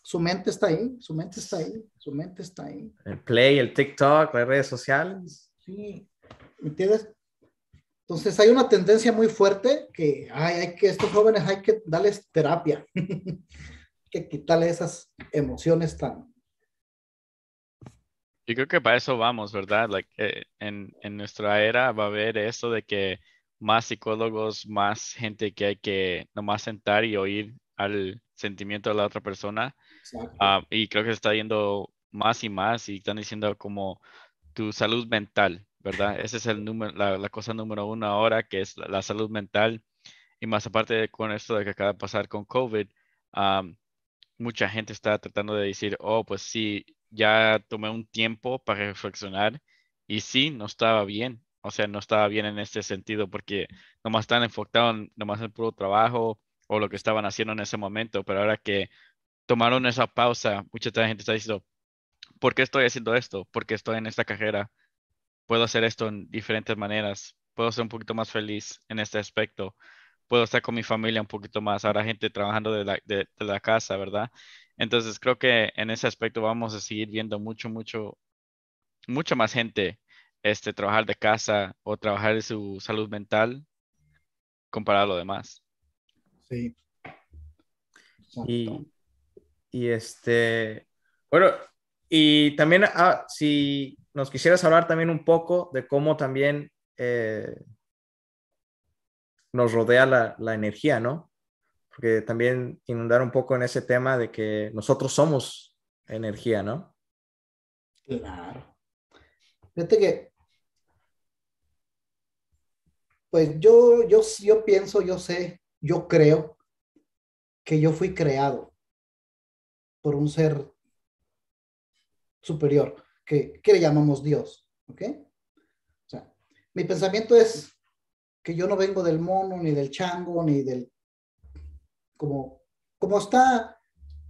Su mente está ahí, su mente está ahí, su mente está ahí. El play, el TikTok, las redes sociales. Sí, ¿me entiendes? Entonces hay una tendencia muy fuerte que hay que estos jóvenes hay que darles terapia, que quitarle esas emociones tan, yo creo que para eso vamos, ¿verdad? Like, eh, en, en, nuestra era va a haber eso de que más psicólogos, más gente que hay que nomás sentar y oír al sentimiento de la otra persona. Uh, y creo que se está yendo más y más y están diciendo como tu salud mental, ¿verdad? Ese es el número, la, la cosa número uno ahora, que es la, salud mental. Y más aparte de, con esto de que acaba de pasar con COVID, um, mucha gente está tratando de decir, oh, pues sí, ya tomé un tiempo para reflexionar y sí, no estaba bien. O sea, no estaba bien en este sentido porque nomás están enfocados en nomás el puro trabajo o lo que estaban haciendo en ese momento. Pero ahora que tomaron esa pausa, mucha gente está diciendo, ¿por qué estoy haciendo esto? ¿Por qué estoy en esta carrera? Puedo hacer esto en diferentes maneras. Puedo ser un poquito más feliz en este aspecto. Puedo estar con mi familia un poquito más. Ahora gente trabajando de la, de la casa, ¿verdad? Entonces creo que en ese aspecto vamos a seguir viendo mucho, mucho, mucha más gente este, trabajar de casa o trabajar de su salud mental comparado a lo demás. Sí. Y, y, este, bueno, y también ah, si nos quisieras hablar también un poco de cómo también eh, nos rodea la, la energía, ¿no? Porque también inundar un poco en ese tema de que nosotros somos energía, ¿no? Claro. Fíjate que, pues yo, yo, yo pienso, yo sé, yo creo que yo fui creado por un ser superior, que, que le llamamos Dios, ¿ok? O sea, mi pensamiento es que yo no vengo del mono, ni del chango, ni del como, como, está,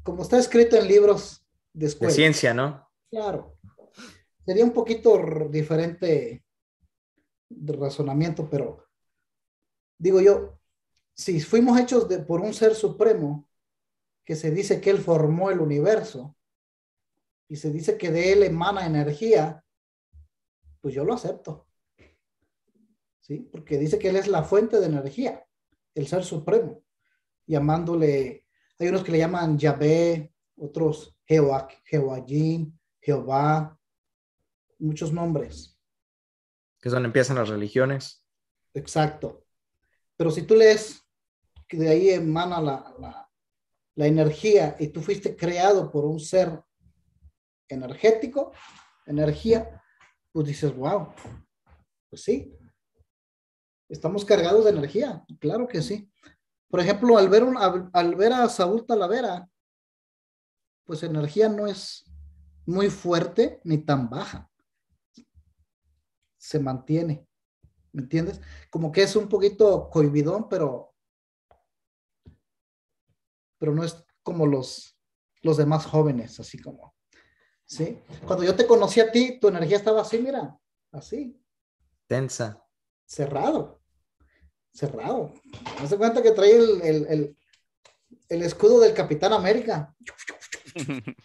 como está escrito en libros de escuela. De ciencia, ¿no? Claro. Sería un poquito diferente de razonamiento, pero digo yo, si fuimos hechos de, por un ser supremo, que se dice que él formó el universo, y se dice que de él emana energía, pues yo lo acepto. ¿Sí? Porque dice que él es la fuente de energía, el ser supremo, llamándole, hay unos que le llaman Yahvé, otros Jehová, Jehová, muchos nombres. Que es donde empiezan las religiones. Exacto. Pero si tú lees que de ahí emana la, la energía y tú fuiste creado por un ser energético, energía, pues dices, wow, pues sí, estamos cargados de energía, claro que sí. Por ejemplo, al ver, al, ver a Saúl Talavera, pues energía no es muy fuerte ni tan baja. Se mantiene, ¿me entiendes? Como que es un poquito cohibidón, pero, pero no es como los, los demás jóvenes, así como, ¿sí? Cuando yo te conocí a ti, tu energía estaba así, mira, así. Tensa. Cerrado. Cerrado. ¿No se cuenta que trae el, escudo del Capitán América?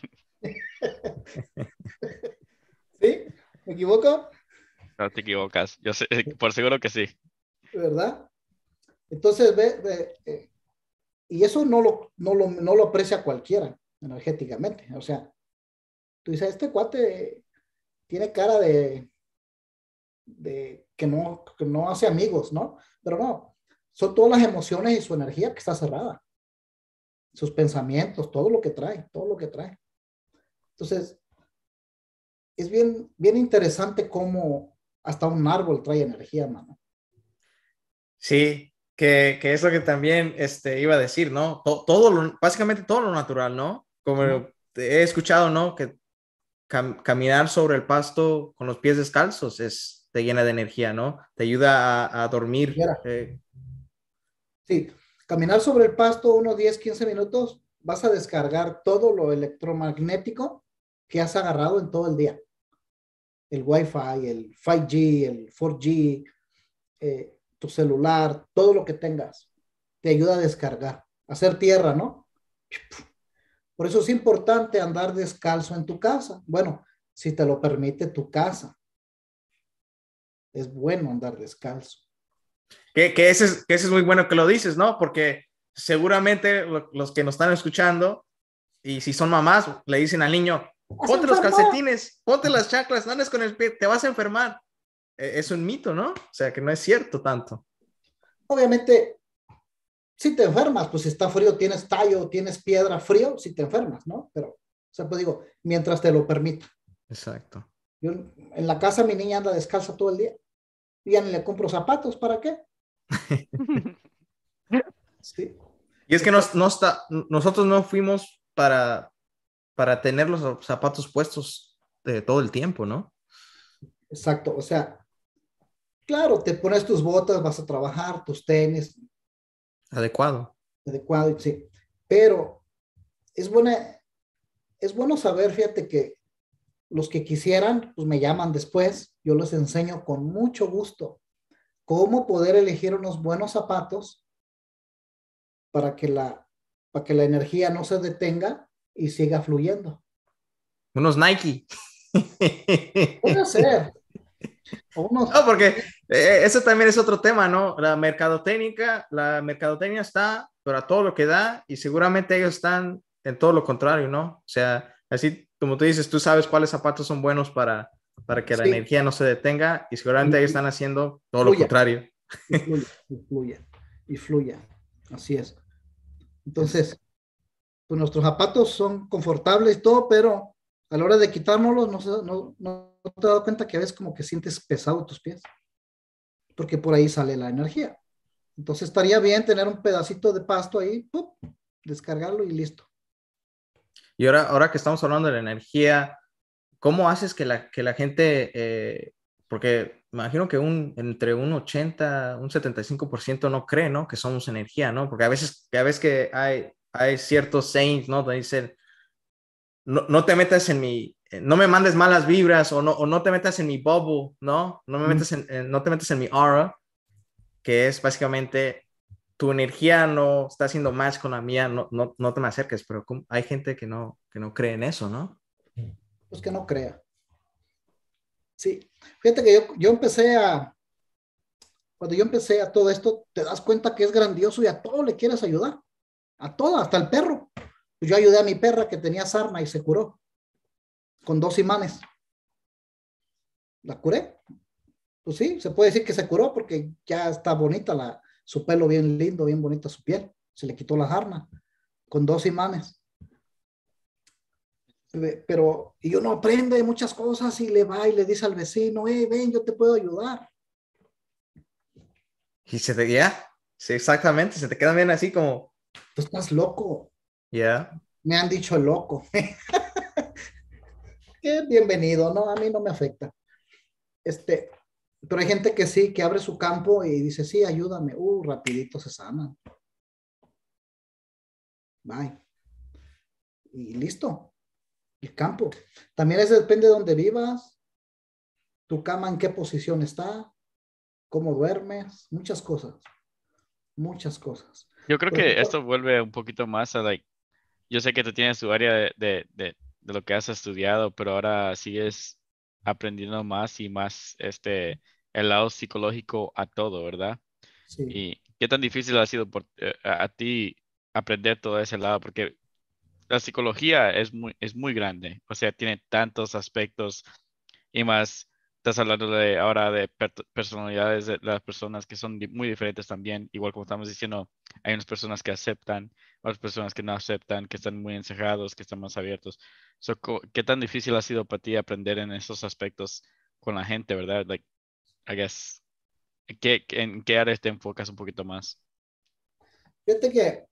¿Sí? ¿Me equivoco? No te equivocas. Yo sé, por seguro que sí. ¿Verdad? Entonces, ve, eh, y eso no lo, no, lo, no lo aprecia cualquiera energéticamente. O sea, tú dices, este cuate tiene cara de, de que, no, que no hace amigos, ¿no? Pero no, son todas las emociones y su energía que está cerrada. Sus pensamientos, todo lo que trae, todo lo que trae. Entonces, es bien, bien interesante cómo hasta un árbol trae energía, mano. Sí, que, que es lo que también este, iba a decir, ¿no? Todo, todo básicamente todo lo natural, ¿no? Como he escuchado, ¿no? Que caminar sobre el pasto con los pies descalzos es, te llena de energía, ¿no? Te ayuda a, dormir. Eh. Sí, caminar sobre el pasto unos 10, 15 minutos, vas a descargar todo lo electromagnético que has agarrado en todo el día. El Wi-Fi, el 5G, el 4G, eh, tu celular, todo lo que tengas, te ayuda a descargar, hacer tierra, ¿no? Por eso es importante andar descalzo en tu casa. Bueno, si te lo permite tu casa. Es bueno andar descalzo. Que, que, ese, es, que ese es muy bueno que lo dices, ¿no? Porque seguramente los que nos están escuchando, y si son mamás, le dicen al niño, ponte los calcetines, ponte las chaclas, no andes con el pie, te vas a enfermar. E, es un mito, ¿no? O sea, que no es cierto tanto. Obviamente, si te enfermas, pues si está frío, tienes tallo, tienes piedra, frío, si te enfermas, ¿no? Pero, o sea, pues digo, mientras te lo permita. Exacto. Yo, en la casa mi niña anda descalza todo el día. Ya ni le compro zapatos, ¿para qué? sí. Y es que nos, no está, nosotros no fuimos para, para tener los zapatos puestos de todo el tiempo, ¿no? Exacto, o sea, claro, te pones tus botas, vas a trabajar, tus tenis, Adecuado. Adecuado, sí. Pero es buena, es bueno saber, fíjate que los que quisieran, pues me llaman después, yo les enseño con mucho gusto cómo poder elegir unos buenos zapatos para que la, para que la energía no se detenga y siga fluyendo. Unos Nike. Puede ser. No, porque eh, ese también es otro tema, ¿no? La mercadotécnica, la mercadotecnia está para todo lo que da y seguramente ellos están en todo lo contrario, ¿no? O sea, así como tú dices, tú sabes cuáles zapatos son buenos para, para que la energía no se detenga y seguramente ellos están haciendo todo lo contrario. Y fluya, y fluya, Así es. Entonces, pues nuestros zapatos son confortables y todo, pero a la hora de quitárnoslos no, no, no te has dado cuenta que a veces como que sientes pesado tus pies, porque por ahí sale la energía. Entonces estaría bien tener un pedacito de pasto ahí, descargarlo y listo. Y ahora, ahora que estamos hablando de la energía, ¿cómo haces que la, que la gente, eh, porque imagino que un, entre un 80, un 75% no cree, ¿no? Que somos energía, ¿no? Porque a veces, a veces que hay, hay ciertos sayings, ¿no? Dicen, no, no te metas en mi, eh, no me mandes malas vibras o no, o no te metas en mi bubble, ¿no? No, me metas en, no te metas en mi aura, que es básicamente tu energía no está haciendo más con la mía, no, no, no te me acerques, pero hay gente que no, que no cree en eso, ¿no? Pues que no crea. Sí, fíjate que yo, yo empecé a, cuando yo empecé a todo esto, te das cuenta que es grandioso y a todo le quieres ayudar. A todo, hasta el perro. Pues yo ayudé a mi perra que tenía sarna y se curó con dos imanes. La curé. Pues sí, se puede decir que se curó porque ya está bonita la, su pelo bien lindo, bien bonita su piel. Se le quitó la sarna con dos imanes. Pero, y uno aprende muchas cosas y le va y le dice al vecino, hey, ven, yo te puedo ayudar. Y se te, ya, sí, exactamente, se te quedan bien así como. Tú estás loco. Ya. Me han dicho loco. bienvenido, no, a mí no me afecta. Este, pero hay gente que sí, que abre su campo y dice, sí, ayúdame. Uh, rapidito se sana. Bye. Y listo. El campo. También eso depende de dónde vivas, tu cama en qué posición está, cómo duermes, muchas cosas, muchas cosas. Yo creo que esto vuelve un poquito más a, like, yo sé que tú tienes tu área de, de, de, de, lo que has estudiado, pero ahora sigues aprendiendo más y más este, el lado psicológico a todo, ¿verdad? Sí. ¿Y qué tan difícil ha sido por, eh, a, a, ti aprender todo ese lado? Porque la psicología es muy, es muy grande, o sea, tiene tantos aspectos y más estás hablando de ahora de personalidades de las personas que son muy diferentes también, igual como estamos diciendo, hay unas personas que aceptan, otras personas que no aceptan, que están muy encerrados, que están más abiertos. ¿Qué tan difícil ha sido para ti aprender en esos aspectos con la gente, verdad? Like, I guess, ¿qué, ¿en qué áreas te enfocas un poquito más? Fíjate que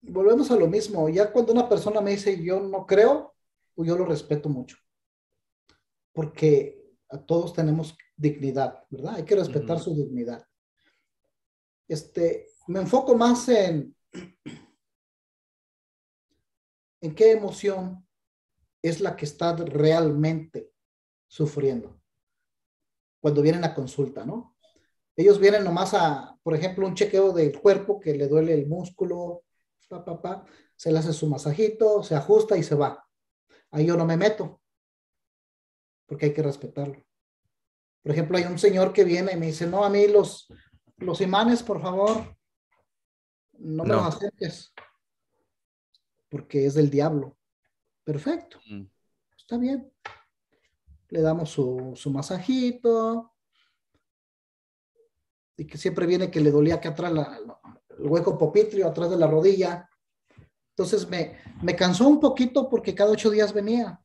volvemos a lo mismo. Ya cuando una persona me dice yo no creo, pues yo lo respeto mucho. Porque todos tenemos dignidad, ¿verdad? Hay que respetar su dignidad. Este, me enfoco más en, en qué emoción es la que está realmente sufriendo cuando vienen a consulta, ¿no? Ellos vienen nomás a, por ejemplo, un chequeo del cuerpo que le duele el músculo, pa, pa, pa, se le hace su masajito, se ajusta y se va. Ahí yo no me meto porque hay que respetarlo. Por ejemplo, hay un señor que viene y me dice, no, a mí los, los imanes, por favor, no me los acerques, porque es del diablo. Perfecto, mm. está bien. Le damos su, su masajito, y que siempre viene que le dolía acá atrás el hueco popitrio, atrás de la rodilla. Entonces me, me cansó un poquito porque cada ocho días venía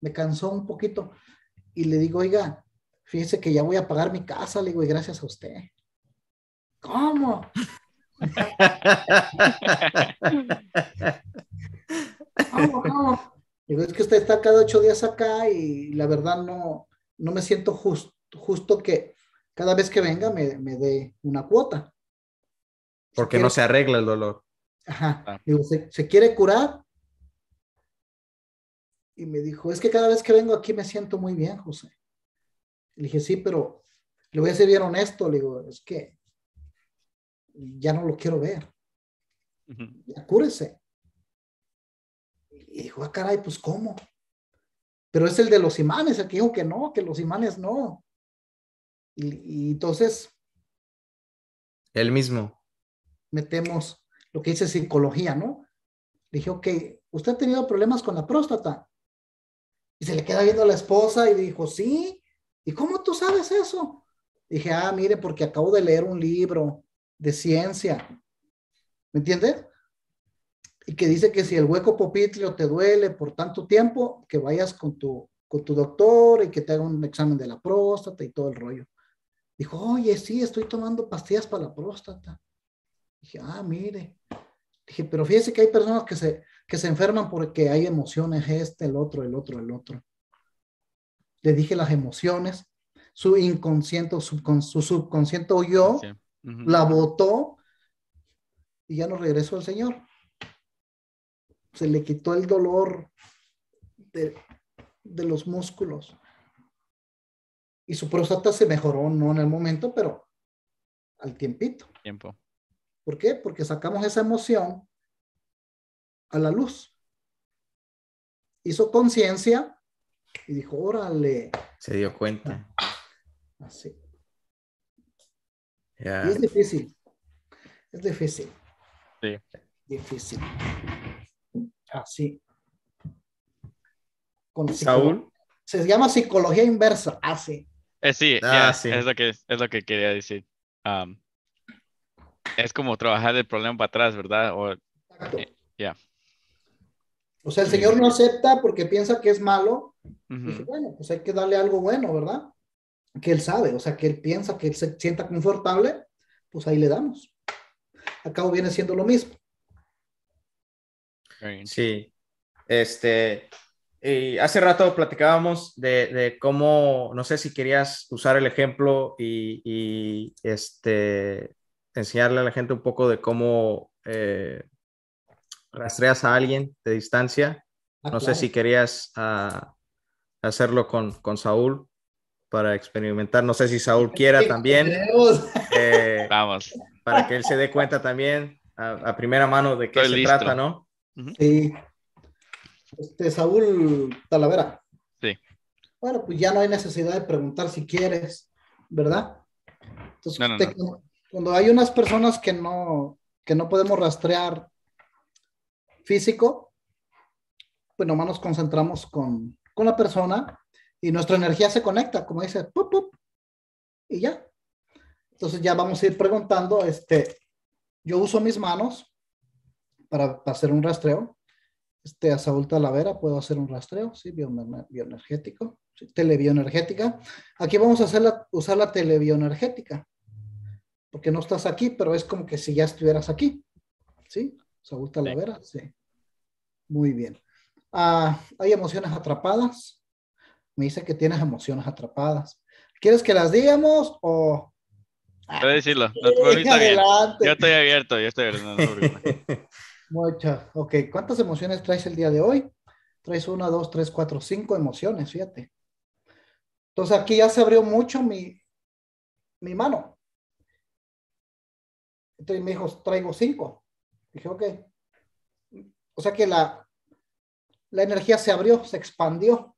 me cansó un poquito. Y le digo, oiga, fíjese que ya voy a pagar mi casa, le digo, y gracias a usted. ¿Cómo? ¿Cómo, cómo? Digo, es que usted está cada ocho días acá y la verdad no, no me siento justo, justo que cada vez que venga me, me dé una cuota. Porque no se arregla el dolor. Ajá. Ah. Digo, ¿se, ¿se, quiere curar? Y me dijo, es que cada vez que vengo aquí me siento muy bien, José. Le dije, sí, pero le voy a ser bien honesto, le digo, es que ya no lo quiero ver. Ya cúrese. Y dijo, ah, caray, pues ¿cómo? Pero es el de los imanes, el que dijo que no, que los imanes no. Y, y entonces... El mismo. Metemos lo que dice psicología, ¿no? Le dije, ok, usted ha tenido problemas con la próstata. Y se le queda viendo a la esposa y dijo, sí, ¿y cómo tú sabes eso? Dije, ah, mire, porque acabo de leer un libro de ciencia. ¿Me entiendes? Y que dice que si el hueco popitlio te duele por tanto tiempo, que vayas con tu, con tu doctor y que te haga un examen de la próstata y todo el rollo. Dijo, oye, sí, estoy tomando pastillas para la próstata. Dije, ah, mire. Dije, pero fíjese que hay personas que se, que se enferman porque hay emociones, este, el otro, el otro, el otro. Le dije las emociones, su inconsciente, su subconsciente oyó, la votó y ya no regresó el Señor. Se le quitó el dolor de, de los músculos. Y su próstata se mejoró, no en el momento, pero al tiempito. Tiempo. ¿Por qué? Porque sacamos esa emoción a la luz. Hizo conciencia y dijo, órale. Se dio cuenta. Así. Y es difícil. Es difícil. Sí. Difícil. Así. Saúl. Se llama psicología inversa. Así. Eh, sí, ah, sí. Es, lo que, es lo que quería decir. Um, es como trabajar el problema para atrás, ¿verdad? O, Exacto. Eh, ya. O sea, el Señor no acepta porque piensa que es malo. bueno, pues hay que darle algo bueno, ¿verdad? Que Él sabe, o sea, que Él piensa que Él se sienta confortable, pues ahí le damos. Acabo viene siendo lo mismo. Sí. Este, y hace rato platicábamos de, cómo, no sé si querías usar el ejemplo y, este, enseñarle a la gente un poco de cómo eh, rastreas a alguien de distancia. Ah, no sé si querías ah, hacerlo con, con, Saúl para experimentar. No sé si Saúl quiera también. Eh, Vamos. Para que él se dé cuenta también a, primera mano de qué se trata, ¿no? Sí. Este, Saúl Talavera. Sí. Bueno, pues ya no hay necesidad de preguntar si quieres, ¿verdad? Entonces, cuando hay unas personas que no, que no podemos rastrear físico, pues nomás nos concentramos con, con la persona y nuestra energía se conecta, como dice, ¡pup, pup! y ya. Entonces ya vamos a ir preguntando, este, yo uso mis manos para, hacer un rastreo. Este, a Saúl Talavera puedo hacer un rastreo, sí, bioenergético, telebioenergética. Aquí vamos a hacer la, usar la telebioenergética, porque no estás aquí, pero es como que si ya estuvieras aquí, ¿sí? Saúl Talavera, sí. Muy bien. Ah, ¿Hay emociones atrapadas? Me dice que tienes emociones atrapadas. ¿Quieres que las digamos o...? Puedes decirlo. Yo estoy abierto, yo estoy abierto. Muchas. Ok, ¿cuántas emociones traes el día de hoy? Traes una, dos, tres, cuatro, cinco emociones, fíjate. Entonces aquí ya se abrió mucho mi, mi mano. Entonces me dijo, traigo cinco. Dije, ok. O sea que la, la energía se abrió, se expandió.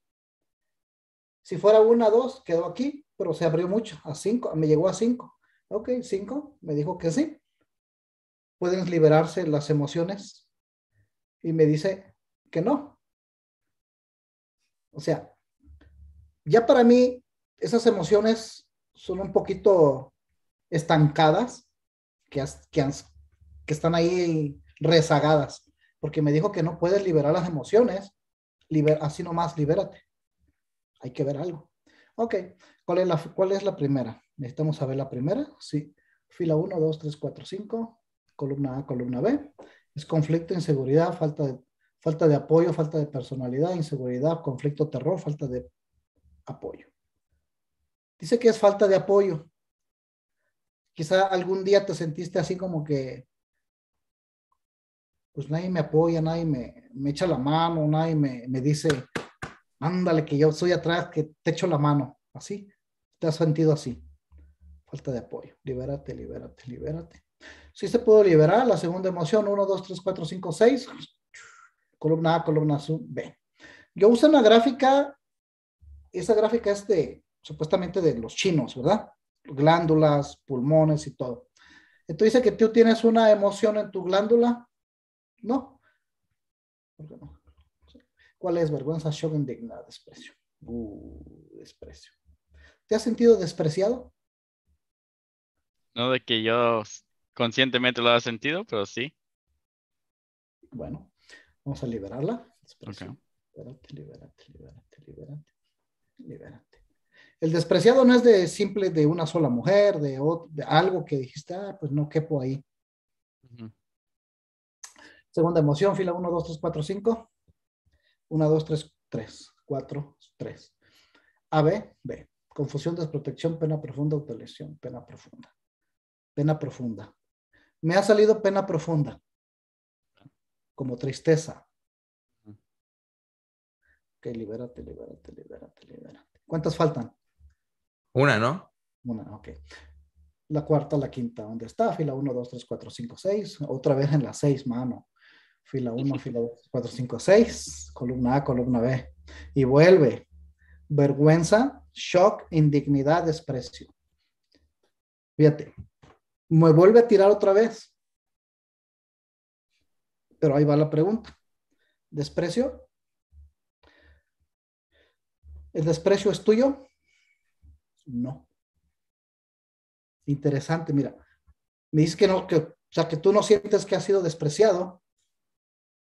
Si fuera una, dos, quedó aquí, pero se abrió mucho, a cinco, me llegó a cinco. Ok, cinco, me dijo que sí. Pueden liberarse las emociones y me dice que no. O sea, ya para mí esas emociones son un poquito estancadas, que, están ahí rezagadas, porque me dijo que no puedes liberar las emociones, liber, así nomás, libérate. Hay que ver algo. Ok, ¿cuál es la, cuál es la primera? Necesitamos saber la primera. Sí, fila 1, 2, 3, 4, 5, columna A, columna B. Es conflicto, inseguridad, falta falta de apoyo, falta de personalidad, inseguridad, conflicto, terror, falta de apoyo. Dice que es falta de apoyo. Quizá algún día te sentiste así como que pues nadie me apoya, nadie me, echa la mano, nadie me, dice, ándale, que yo soy atrás, que te echo la mano. Así, te has sentido así. Falta de apoyo. Libérate, libérate, libérate. Si se puede liberar, la segunda emoción, 1, 2, 3, 4, 5, 6. Columna A, columna B. Yo uso una gráfica, esa gráfica es de, supuestamente de los chinos, ¿verdad? Glándulas, pulmones y todo. Entonces dice que tú tienes una emoción en tu glándula no. ¿Cuál es vergüenza, shock, indignada, desprecio? Uh, desprecio. ¿Te has sentido despreciado? No de que yo conscientemente lo haya sentido, pero sí. Bueno, vamos a liberarla. Desprecio. Libérate, libérate, libérate, libérate, libérate. El despreciado no es de simple de una sola mujer, de, de algo que dijiste, ah, pues no quepo ahí. Segunda emoción, fila 1, 2, 3, 4, 5. 1, 2, 3, 3, 4, 3. AB, B. Confusión, desprotección, pena profunda, autolesión, pena profunda. Pena profunda. Me ha salido pena profunda. Como tristeza. Ok, libérate, libérate, libérate, libérate. ¿Cuántas faltan? Una, ¿no? Una, ok. la cuarta, la quinta, ¿dónde está? Fila 1, 2, 3, 4, 5, 6. Otra vez en la 6, mano. Fila 1, fila 2, 4, 5, 6. Columna A, columna B. Y vuelve. Vergüenza, shock, indignidad, desprecio. Fíjate. Me vuelve a tirar otra vez. Pero ahí va la pregunta. ¿Desprecio? ¿El desprecio es tuyo? No. Interesante, mira. Me dice que no, que, o sea, que tú no sientes que has sido despreciado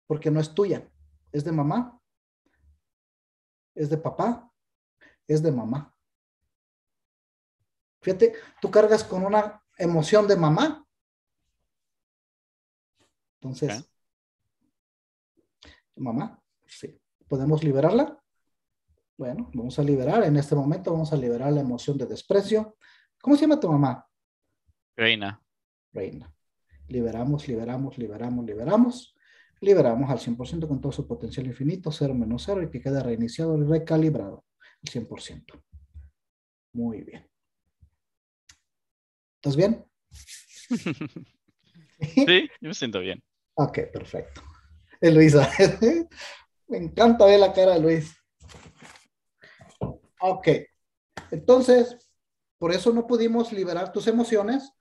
porque no es tuya. Es de mamá. Es de papá. Es de mamá. Fíjate, tú cargas con una emoción de mamá. Entonces, mamá, sí. ¿Podemos liberarla? Bueno, vamos a liberar. En este momento vamos a liberar la emoción de desprecio. ¿Cómo se llama tu mamá? Reina. Reina. Liberamos, liberamos, liberamos, liberamos. Liberamos al 100% con todo su potencial infinito, 0 menos 0, y que quede reiniciado y recalibrado al 100%. Muy bien. ¿Estás bien? sí, yo me siento bien. Ok, perfecto. Es Luisa. me encanta ver la cara de Luis. Ok. Entonces, por eso no pudimos liberar tus emociones.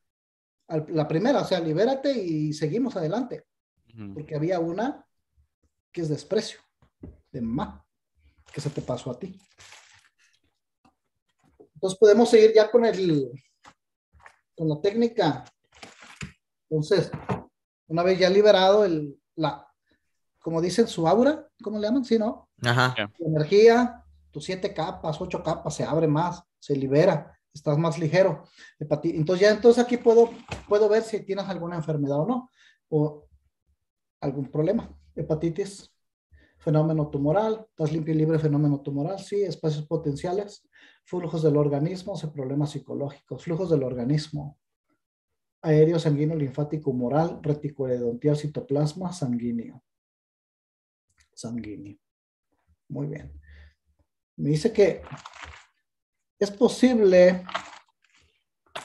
La primera, o sea, libérate y seguimos adelante. Porque había una que es desprecio, de mamá, que se te pasó a ti. Entonces podemos seguir ya con el, con la técnica. Entonces, una vez ya liberado el, la, como dicen, su aura, ¿cómo le llaman? Sí, ¿no? Ajá. energía, tus siete capas, ocho capas, se abre más, se libera, estás más ligero. Entonces ya entonces aquí puedo, puedo ver si tienes alguna enfermedad o no, o algún problema. Hepatitis, fenómeno tumoral, estás limpio y libre fenómeno tumoral, sí, espacios potenciales, flujos del organismo, problemas psicológicos, flujos del organismo, aéreo sanguíneo linfático humoral, reticuloidontial citoplasma sanguíneo. Sanguíneo. Muy bien me dice que es posible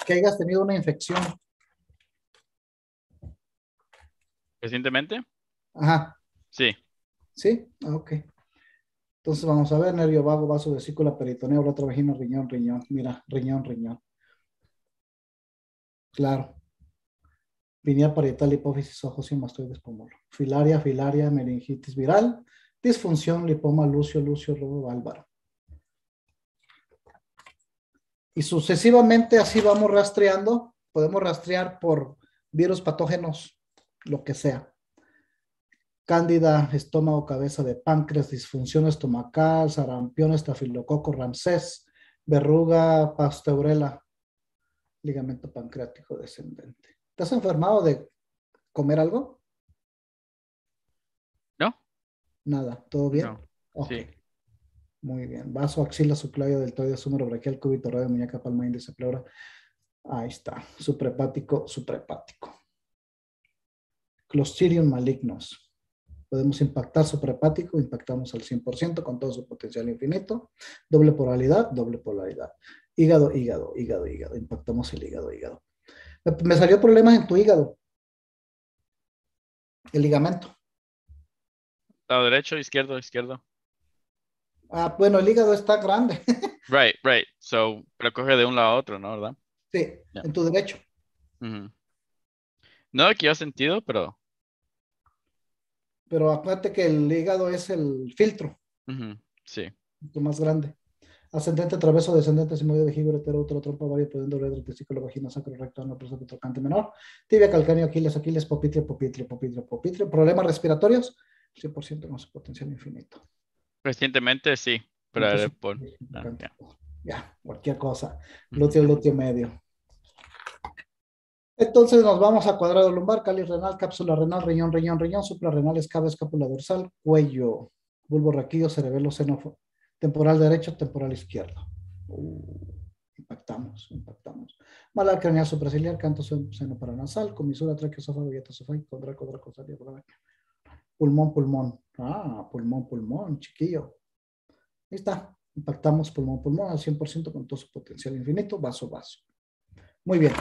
que hayas tenido una infección. ¿Recientemente? Ajá. Sí. ¿Sí? Ah, ok. Entonces vamos a ver, nervio vago, vaso, vesícula, peritoneo, la otra vagina, riñón, riñón. Mira, riñón, riñón. Claro. Pineal parietal, hipófisis, ojos y mastoides pómulo. Filaria, filaria, meningitis viral, disfunción, lipoma, lucio, lucio, robo, bálvaro. Y sucesivamente así vamos rastreando. Podemos rastrear por virus patógenos, lo que sea. Cándida, estómago, cabeza de páncreas, disfunción estomacal, sarampión, estafilococo, ramsés, verruga, pasteurela, ligamento pancreático descendente. ¿Te has enfermado de comer algo? No. Nada, ¿todo bien? No. Sí. Muy bien. Vaso, axila, subclavio, deltoide, súmero braquial, cúbito, radio, muñeca, palma, índice, pleura. Ahí está. Suprepático, suprepático. Clostridium malignos. Podemos impactar suprepático, impactamos al 100% con todo su potencial infinito. Doble polaridad, doble polaridad. Hígado, hígado, hígado, hígado. Impactamos el hígado, hígado. Me salió problemas en tu hígado. El ligamento. Lado derecho, izquierdo, izquierdo. Ah, bueno, el hígado está grande. right, right. So, pero coge de un lado a otro, ¿no? ¿Verdad? Sí, en tu derecho. No que yo sentido, pero. Pero acuérdate que el hígado es el filtro. Sí. Tu más grande. Ascendente, traveso, descendente, simoide, vejigo, hetero, otro trompa, vario, pudiendo, uretra, testículo, vagina, sacro, recto, ano, proceso, trocante menor, tibia, calcáneo, aquiles, aquiles, popitrio, popitrio, popitrio, popitrio. Problemas respiratorios, 100% con su potencial infinito. Recientemente sí, pero por... Ah, ya. cualquier cosa. Glúteo, glúteo medio. Entonces nos vamos a cuadrado lumbar, cáliz renal, cápsula renal, riñón, riñón, riñón, suprarrenal, escaba, escápula dorsal, cuello, bulbo raquídeo, cerebelo, seno, temporal derecho, temporal izquierdo. Uh, impactamos, impactamos. Malar craneal supraciliar, canto seno paranasal, comisura, traqueosófago, dietosofágico, draco, draco, Pulmón, pulmón. Ah, pulmón, pulmón, chiquillo. Ahí está. Impactamos pulmón, pulmón al 100% con todo su potencial infinito, vaso, vaso. Muy bien.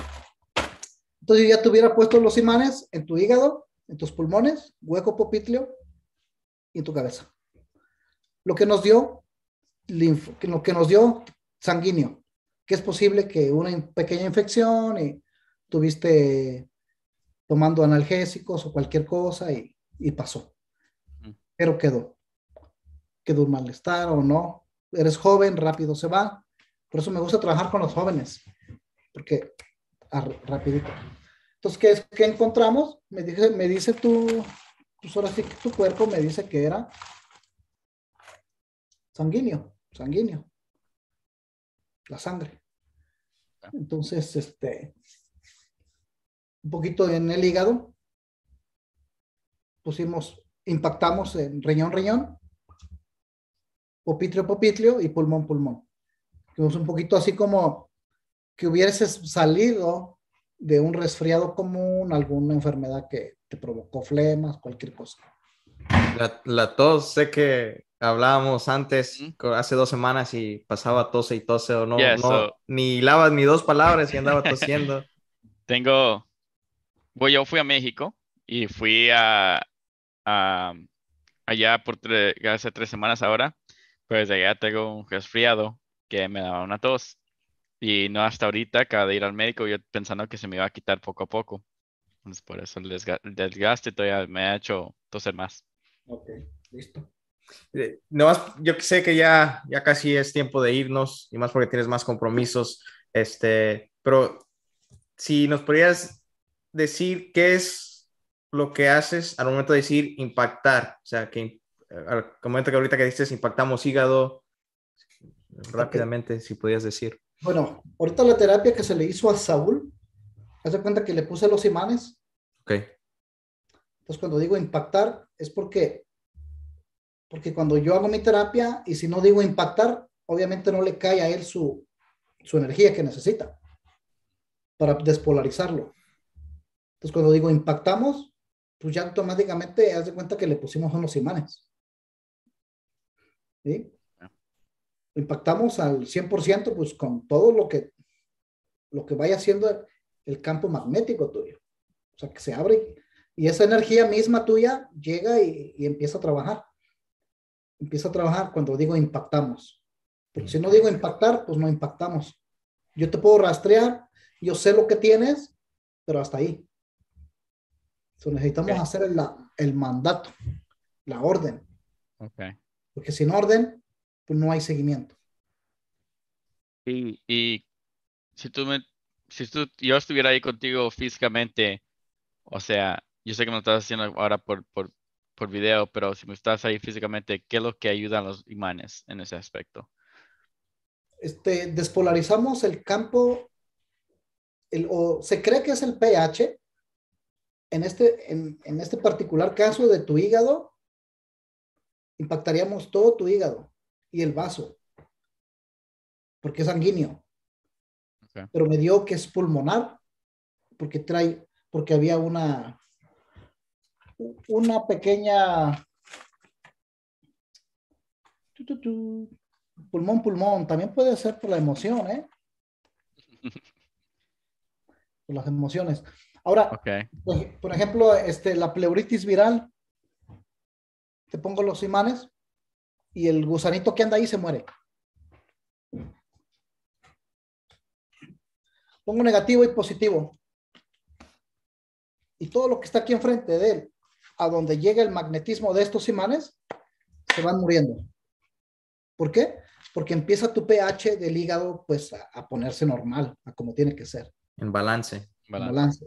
Entonces ya te hubiera puesto los imanes en tu hígado, en tus pulmones, hueco popitlio y en tu cabeza. Lo que nos dio, lo que nos dio sanguíneo, que es posible que una pequeña infección y tuviste tomando analgésicos o cualquier cosa y, pasó. Pero quedó. Quedó un malestar o no. Eres joven, rápido se va. Por eso me gusta trabajar con los jóvenes, porque rapidito. Entonces, ¿qué, es, ¿qué encontramos? Me dice, me dice tu, pues ahora sí tu cuerpo me dice que era sanguíneo, sanguíneo, la sangre. Entonces, este, un poquito en el hígado, pusimos, impactamos en riñón, riñón, popitlio, popitlio y pulmón, pulmón. Fuimos un poquito así como que hubieses salido de un resfriado común, alguna enfermedad que te provocó flemas, cualquier cosa. La, tos, sé que hablábamos antes, hace dos semanas y pasaba tose y tose o no, no ni lavas ni dos palabras y andaba tosiendo. Tengo, bueno, yo fui a México y fui a, allá por hace tres semanas ahora, pues allá tengo un resfriado que me daba una tos. Y no hasta ahorita, acabo de ir al médico, yo pensando que se me iba a quitar poco a poco. Entonces, por eso el, desgaste todavía me ha hecho toser más. Ok, listo. Eh, no, yo sé que ya, ya casi es tiempo de irnos y más porque tienes más compromisos. Este, pero si nos podrías decir qué es lo que haces al momento de decir impactar. O sea, que al momento que ahorita que dices impactamos hígado, rápidamente, si podías decir. Bueno, ahorita la terapia que se le hizo a Saúl, hace cuenta que le puse los imanes. Ok. Entonces, cuando digo impactar, es porque, porque cuando yo hago mi terapia y si no digo impactar, obviamente no le cae a él su, su energía que necesita para despolarizarlo. Entonces, cuando digo impactamos, pues ya automáticamente haz de cuenta que le pusimos unos imanes. ¿Sí? Impactamos al 100%, pues con todo lo que, lo que vaya haciendo el campo magnético tuyo. O sea, que se abre y esa energía misma tuya llega y, y empieza a trabajar. Empieza a trabajar cuando digo impactamos. Porque si no digo impactar, pues no impactamos. Yo te puedo rastrear, yo sé lo que tienes, pero hasta ahí necesitamos hacer el, el, mandato, la orden. Okay. Porque sin orden, pues no hay seguimiento. Y, y si tú me, si tú, yo estuviera ahí contigo físicamente, o sea, yo sé que me lo estás haciendo ahora por, por, por video, pero si me estás ahí físicamente, ¿qué es lo que ayudan los imanes en ese aspecto? Este, despolarizamos el campo, el, o se cree que es el pH, en este, en, este particular caso de tu hígado, impactaríamos todo tu hígado y el vaso, porque es sanguíneo. Pero me dio que es pulmonar, porque trae, porque había una, una pequeña pulmón, pulmón, también puede ser por la emoción, ¿eh? Por las emociones. Ahora, por, ejemplo, este, la pleuritis viral, te pongo los imanes y el gusanito que anda ahí se muere. Pongo negativo y positivo. Y todo lo que está aquí enfrente de él, a donde llega el magnetismo de estos imanes, se van muriendo. ¿Por qué? Porque empieza tu pH del hígado pues a ponerse normal, a como tiene que ser. En balance. Balance.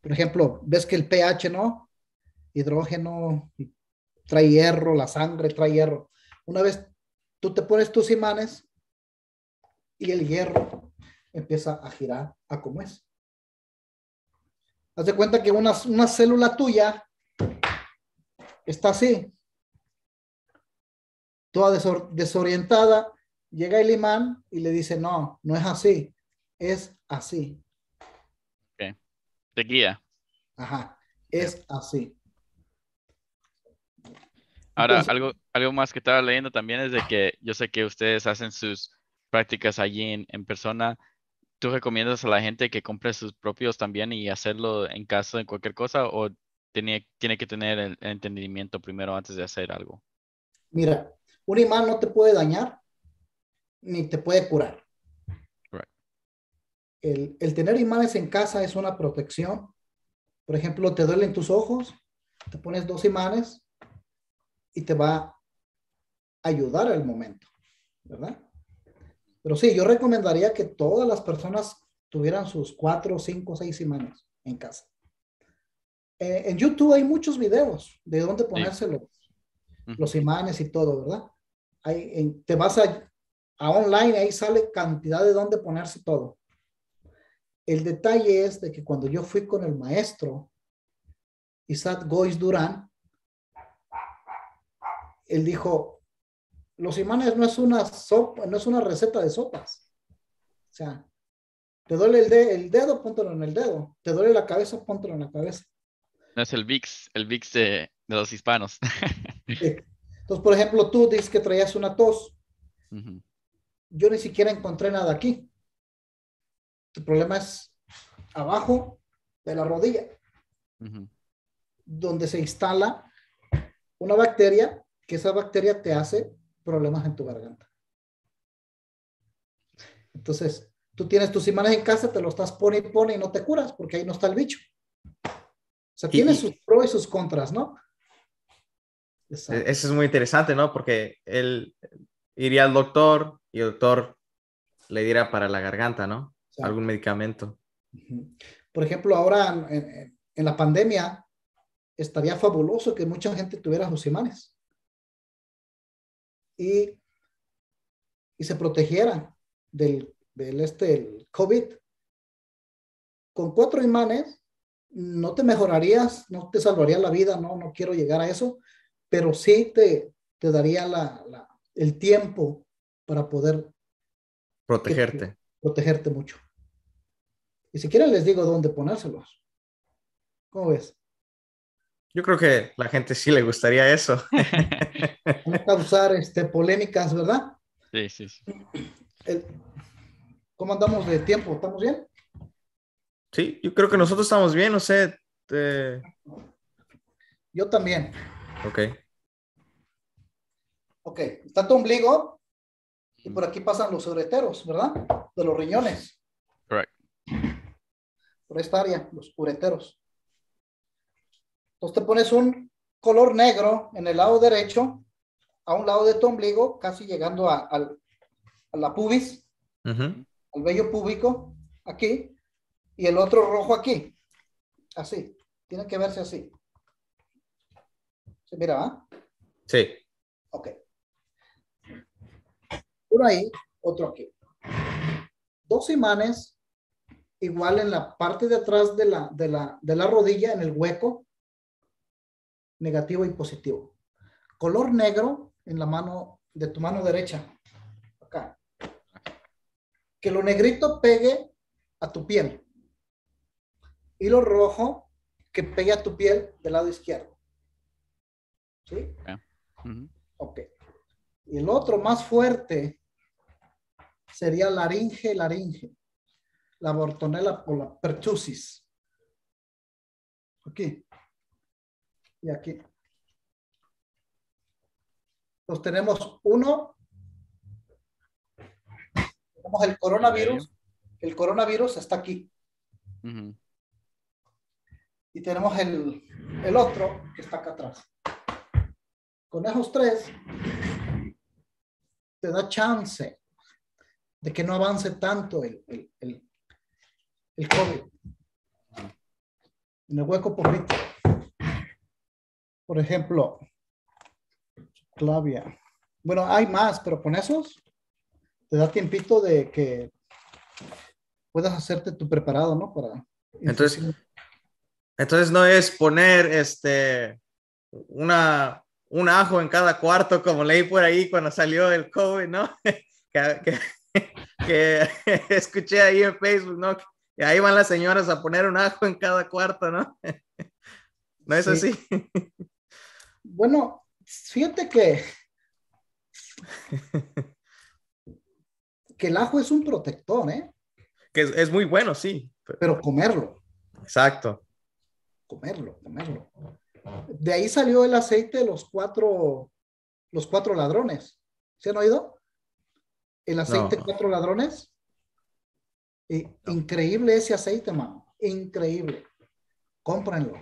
Por ejemplo, ves que el pH, ¿no? Hidrógeno trae hierro, la sangre trae hierro. Una vez tú te pones tus imanes y el hierro empieza a girar a como es. Haz de cuenta que una, una célula tuya está así, toda desorientada. Llega el imán y le dice, no, no es así, es así de guía. Ajá, es así. Ahora, algo, algo más que estaba leyendo también es de que yo sé que ustedes hacen sus prácticas allí en, persona. ¿tú recomiendas a la gente que compre sus propios también y hacerlo en caso de cualquier cosa o tiene, tiene que tener el entendimiento primero antes de hacer algo? Mira, un imán no te puede dañar ni te puede curar. El, el, tener imanes en casa es una protección. Por ejemplo, te duelen tus ojos, te pones dos imanes y te va a ayudar al momento, ¿verdad? Pero sí, yo recomendaría que todas las personas tuvieran sus cuatro, cinco, seis imanes en casa. Eh, en YouTube hay muchos videos de dónde ponerse los, imanes y todo, ¿verdad? te vas a, a online, ahí sale cantidad de dónde ponerse todo. El detalle es de que cuando yo fui con el maestro, Isaac Gois Durán, él dijo, los imanes no es una sopa, no es una receta de sopas. O sea, te duele el, el dedo, póntelo en el dedo. Te duele la cabeza, póntelo en la cabeza. No es el VIX, el VIX de, los hispanos. Entonces, por ejemplo, tú dices que traías una tos. Yo ni siquiera encontré nada aquí. Tu problema es abajo de la rodilla, donde se instala una bacteria, que esa bacteria te hace problemas en tu garganta. Entonces, tú tienes tus imanes en casa, te lo estás pone y pone y no te curas porque ahí no está el bicho. O sea, tiene sus pros y sus contras, ¿no? Eso es muy interesante, ¿no? Porque él iría al doctor y el doctor le diera para la garganta, ¿no? Algún medicamento. Por ejemplo, ahora en, en, la pandemia estaría fabuloso que mucha gente tuviera sus imanes y, y se protegiera del, del este, el COVID. Con cuatro imanes no te mejorarías, no te salvaría la vida, no, no quiero llegar a eso, pero sí te, te daría la, la, el tiempo para poder protegerte. Protegerte mucho. Y si quieren les digo dónde ponérselos. ¿Cómo ves? Yo creo que la gente sí le gustaría eso. No causar este, polémicas, ¿verdad? Sí, sí. sí. ¿Cómo andamos de tiempo? ¿Estamos bien? Sí, yo creo que nosotros estamos bien, no sé. Yo también. Ok. Ok, está tu ombligo y por aquí pasan los ureteros, ¿verdad? De los riñones. Correcto. Por esta área, los ureteros. Entonces te pones un color negro en el lado derecho, a un lado de tu ombligo, casi llegando a, la pubis, al vello púbico, aquí, y el otro rojo aquí. Así. Tiene que verse así. ¿Se mira? ¿ah? Sí. Ok. Por ahí, otro aquí. Dos imanes, igual en la parte de atrás de la, de la, de la rodilla, en el hueco, negativo y positivo. Color negro en la mano de tu mano derecha. Acá. Que lo negrito pegue a tu piel. Y lo rojo que pegue a tu piel del lado izquierdo. ¿Sí? Ok. Y el otro más fuerte sería laringe, laringe. La bortonela o la pertusis. Aquí y aquí. Entonces tenemos uno, tenemos el coronavirus, el coronavirus está aquí. Y tenemos el, el otro que está acá atrás. Con esos tres, te da chance de que no avance tanto el, el, el, el COVID. En el hueco poquito. Por ejemplo, clavia. Bueno, hay más, pero con esos te da tiempito de que puedas hacerte tu preparado, ¿no? Para entonces, entonces no es poner este una un ajo en cada cuarto, como leí por ahí cuando salió el COVID, ¿no? que, que, escuché ahí en Facebook, ¿no? Que ahí van las señoras a poner un ajo en cada cuarto, ¿no? ¿No es así? Bueno, fíjate que, que el ajo es un protector, ¿eh? Que es, muy bueno, sí. Pero comerlo. Exacto. Comerlo, comerlo. De ahí salió el aceite de los cuatro, los cuatro ladrones. ¿Se han oído? El aceite cuatro ladrones. Increíble ese aceite, mano. Increíble. Cómprenlo.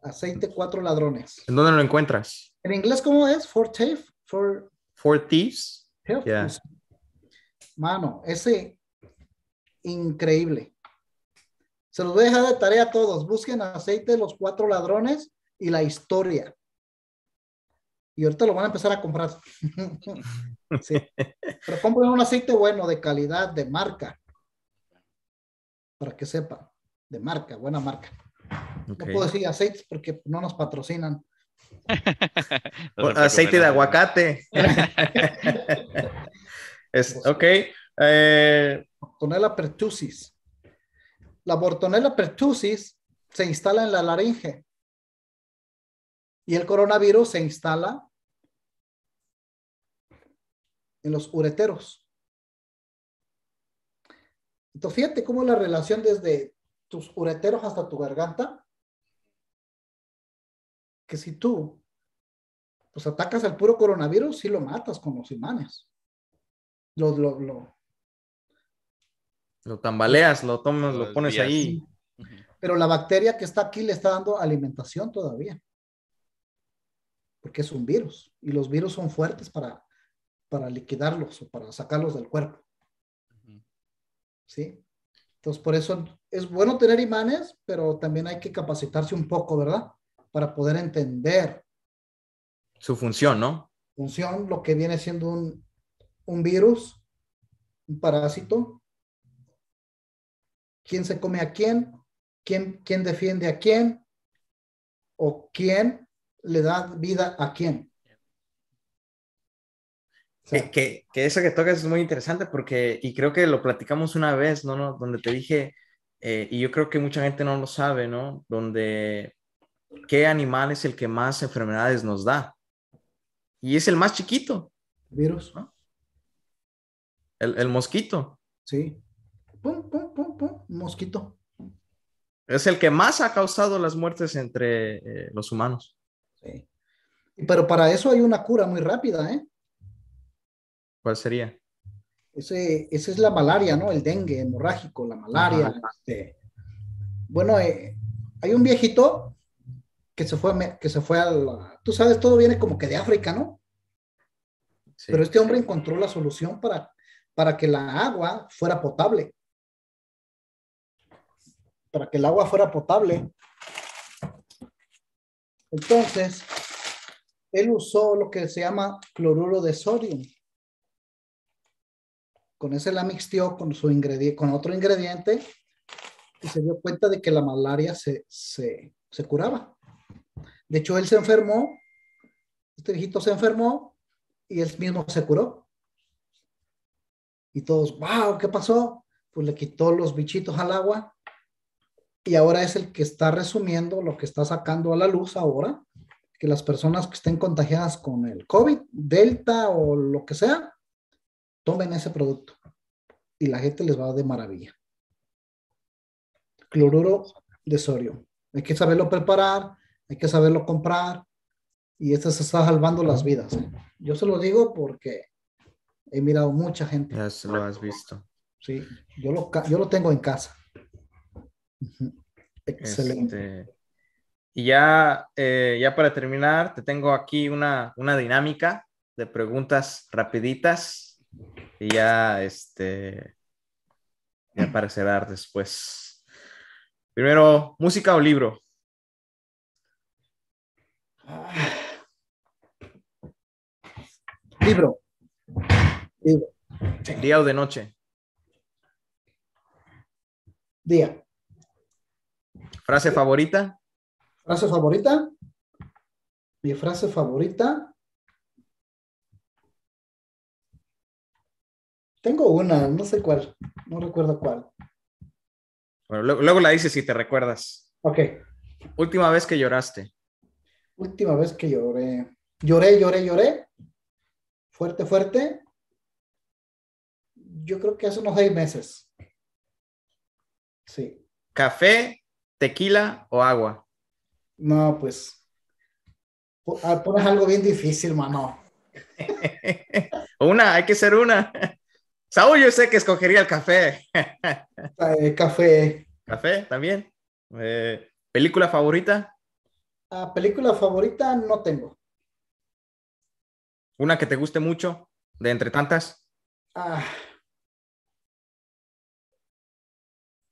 Aceite cuatro ladrones. ¿En dónde lo encuentras? En inglés, ¿cómo es? For Thieves. For, For Thieves. Mano, ese increíble. Se los voy a dejar de tarea a todos. Busquen aceite de los cuatro ladrones y la historia. Y ahorita lo van a empezar a comprar. sí. Pero compren un aceite bueno, de calidad, de marca. Para que sepan. De marca, buena marca. No puedo decir aceites porque no nos patrocinan. aceite de aguacate. es, ok. Eh, Bortonella pertussis. La Bortonella pertussis se instala en la laringe y el coronavirus se instala en los ureteros. Entonces, fíjate cómo la relación desde tus ureteros hasta tu garganta, que si tú pues atacas al puro coronavirus, sí lo matas con los imanes. Lo, lo, lo, lo tambaleas, lo tomas, lo pones ahí. Pero la bacteria que está aquí le está dando alimentación todavía. Porque es un virus. Y los virus son fuertes para, para liquidarlos o para sacarlos del cuerpo. ¿Sí? Entonces, por eso es bueno tener imanes, pero también hay que capacitarse un poco, ¿verdad? Para poder entender. Su función, ¿no? Función, lo que viene siendo un, un virus, un parásito, quién se come a quién, quién, quién defiende a quién, o quién le da vida a quién. Que, que, eso que tocas es muy interesante porque, y creo que lo platicamos una vez, ¿no? ¿no? Donde te dije, eh, y yo creo que mucha gente no lo sabe, ¿no? Donde, ¿qué animal es el que más enfermedades nos da? Y es el más chiquito. Virus. ¿no? El, el mosquito. Sí pum, pum, pum, pum, mosquito. Es el que más ha causado las muertes entre eh, los humanos. Sí. Pero para eso hay una cura muy rápida, ¿eh? ¿Cuál sería? Ese, esa es la malaria, ¿no? El dengue hemorrágico, la malaria. Este. Bueno, eh, hay un viejito que se fue, que se fue a la, tú sabes, todo viene como que de África, ¿no? Sí. Pero este hombre encontró la solución para, para que la agua fuera potable para que el agua fuera potable. Entonces, él usó lo que se llama cloruro de sodio. Con ese la mixtió con, su ingrediente, con otro ingrediente y se dio cuenta de que la malaria se, se, se curaba. De hecho, él se enfermó, este viejito se enfermó y él mismo se curó. Y todos, wow, ¿qué pasó? Pues le quitó los bichitos al agua y ahora es el que está resumiendo lo que está sacando a la luz ahora, que las personas que estén contagiadas con el COVID, Delta o lo que sea, tomen ese producto y la gente les va de maravilla. Cloruro de sodio. Hay que saberlo preparar, hay que saberlo comprar y este se está salvando las vidas. Yo se lo digo porque he mirado mucha gente. Ya se lo has visto. Sí, yo lo, yo lo tengo en casa. Excelente. Este, y ya, eh, ya para terminar, te tengo aquí una, una dinámica de preguntas rapiditas y ya, este, ya para cerrar después. Primero, música o libro. Libro. Día o de noche. Día. ¿Frase favorita? ¿Frase favorita? Mi frase favorita. Tengo una, no sé cuál, no recuerdo cuál. Bueno, luego, la dices si te recuerdas. Ok. Última vez que lloraste. Última vez que lloré. Lloré, lloré, lloré. Fuerte, fuerte. Yo creo que hace unos seis meses. Sí. ¿Café, tequila o agua? No, pues. ah, Pones algo bien difícil, mano. una, hay que ser una. Saúl, yo sé que escogería el café. Eh, café. ¿Café también? Eh, ¿Película favorita? Ah, película favorita no tengo. ¿Una que te guste mucho de entre tantas? Ah,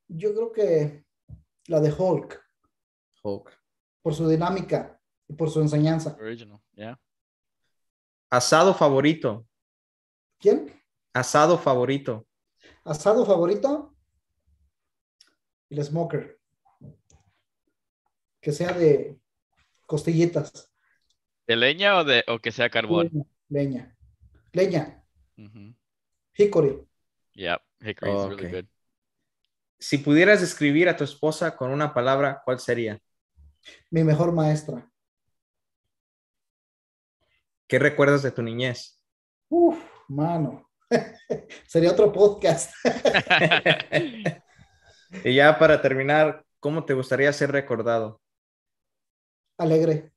yo creo que la de Hulk, Hulk. por su dinámica y por su enseñanza. Original, yeah. ¿Asado favorito? ¿Quién? ¿Asado favorito? Asado favorito. El smoker. Que sea de costillitas. ¿De leña o de o que sea carbón? Leña. Leña. Hickory. Yeah, hickory is really good. Si pudieras describir a tu esposa con una palabra, ¿cuál sería? Mi mejor maestra. ¿Qué recuerdas de tu niñez? Uf, mano. Sería otro podcast. y ya para terminar, ¿cómo te gustaría ser recordado? Alegre.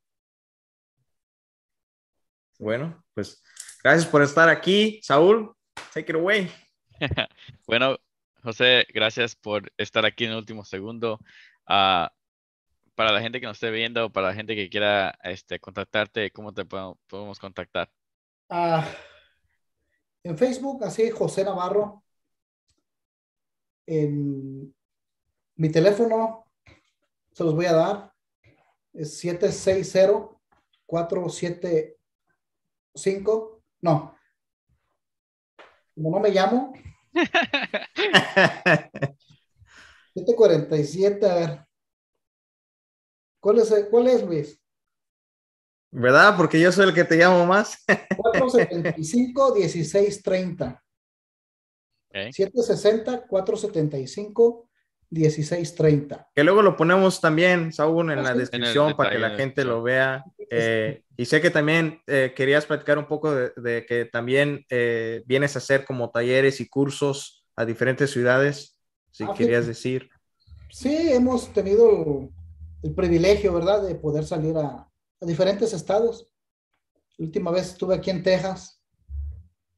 Bueno, pues gracias por estar aquí. Saúl, take it away. Bueno, José, gracias por estar aquí en el último segundo. Ah, para la gente que nos esté viendo, para la gente que quiera este, contactarte, ¿cómo te podemos, podemos contactar? Ah, en Facebook, así, José Navarro. En mi teléfono, se los voy a dar, es 760-475. No, como no me llamo, 747, a ver. ¿Cuál es, cuál es Luis? ¿Verdad? Porque yo soy el que te llamo más. 475 1630. Ok. 760 475 1630. Que luego lo ponemos también, Saúl, en Ah, la descripción En para que la gente lo vea. Eh, y sé que también eh, querías platicar un poco de, de que también eh, vienes a hacer como talleres y cursos a diferentes ciudades, si Ah, querías decir. Sí, hemos tenido el privilegio, ¿verdad?, de poder salir a, a diferentes estados. La última vez estuve aquí en Texas.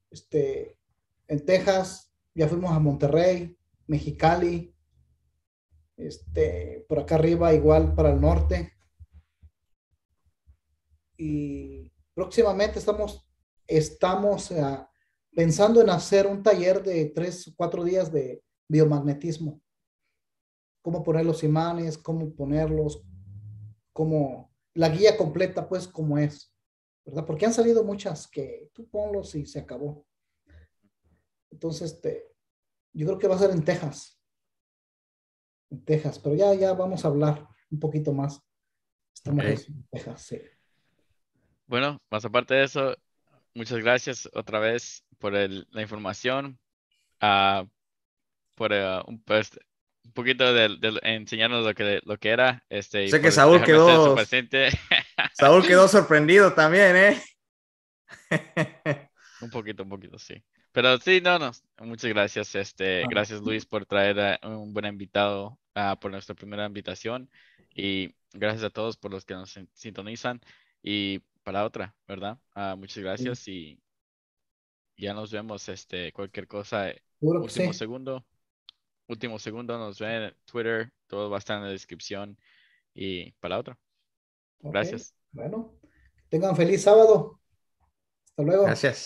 Este, en Texas, ya fuimos a Monterrey, Mexicali. Este, por acá arriba, igual para el norte. Y próximamente estamos, estamos ah, pensando en hacer un taller de tres o cuatro días de biomagnetismo cómo poner los imanes, cómo ponerlos, cómo la guía completa, pues, como es, ¿verdad? Porque han salido muchas que tú ponlos y se acabó. Entonces, este, yo creo que va a ser en Texas. En Texas, pero ya, ya vamos a hablar un poquito más. Estamos en Texas, sí. Bueno, más aparte de eso, muchas gracias otra vez por el- la información, ah, por eh, un, pues, un poquito de, de enseñarnos lo que, lo que era. Este, Sé que por Saúl quedó-. Saúl quedó sorprendido también, ¿eh? Un poquito, un poquito, sí. Pero sí, no, no. Muchas gracias. Este, Ah. gracias Luis por traer a un buen invitado por nuestra primera invitación. Y gracias a todos por los que nos sin- sintonizan. Y para otra, ¿verdad? Ah, muchas gracias y ya nos vemos. Este, cualquier cosa, último sí. segundo. Último segundo, nos ven en Twitter, todo va a estar en la descripción. Y para otra. Ok, Gracias. Bueno, tengan feliz sábado. Hasta luego. Gracias.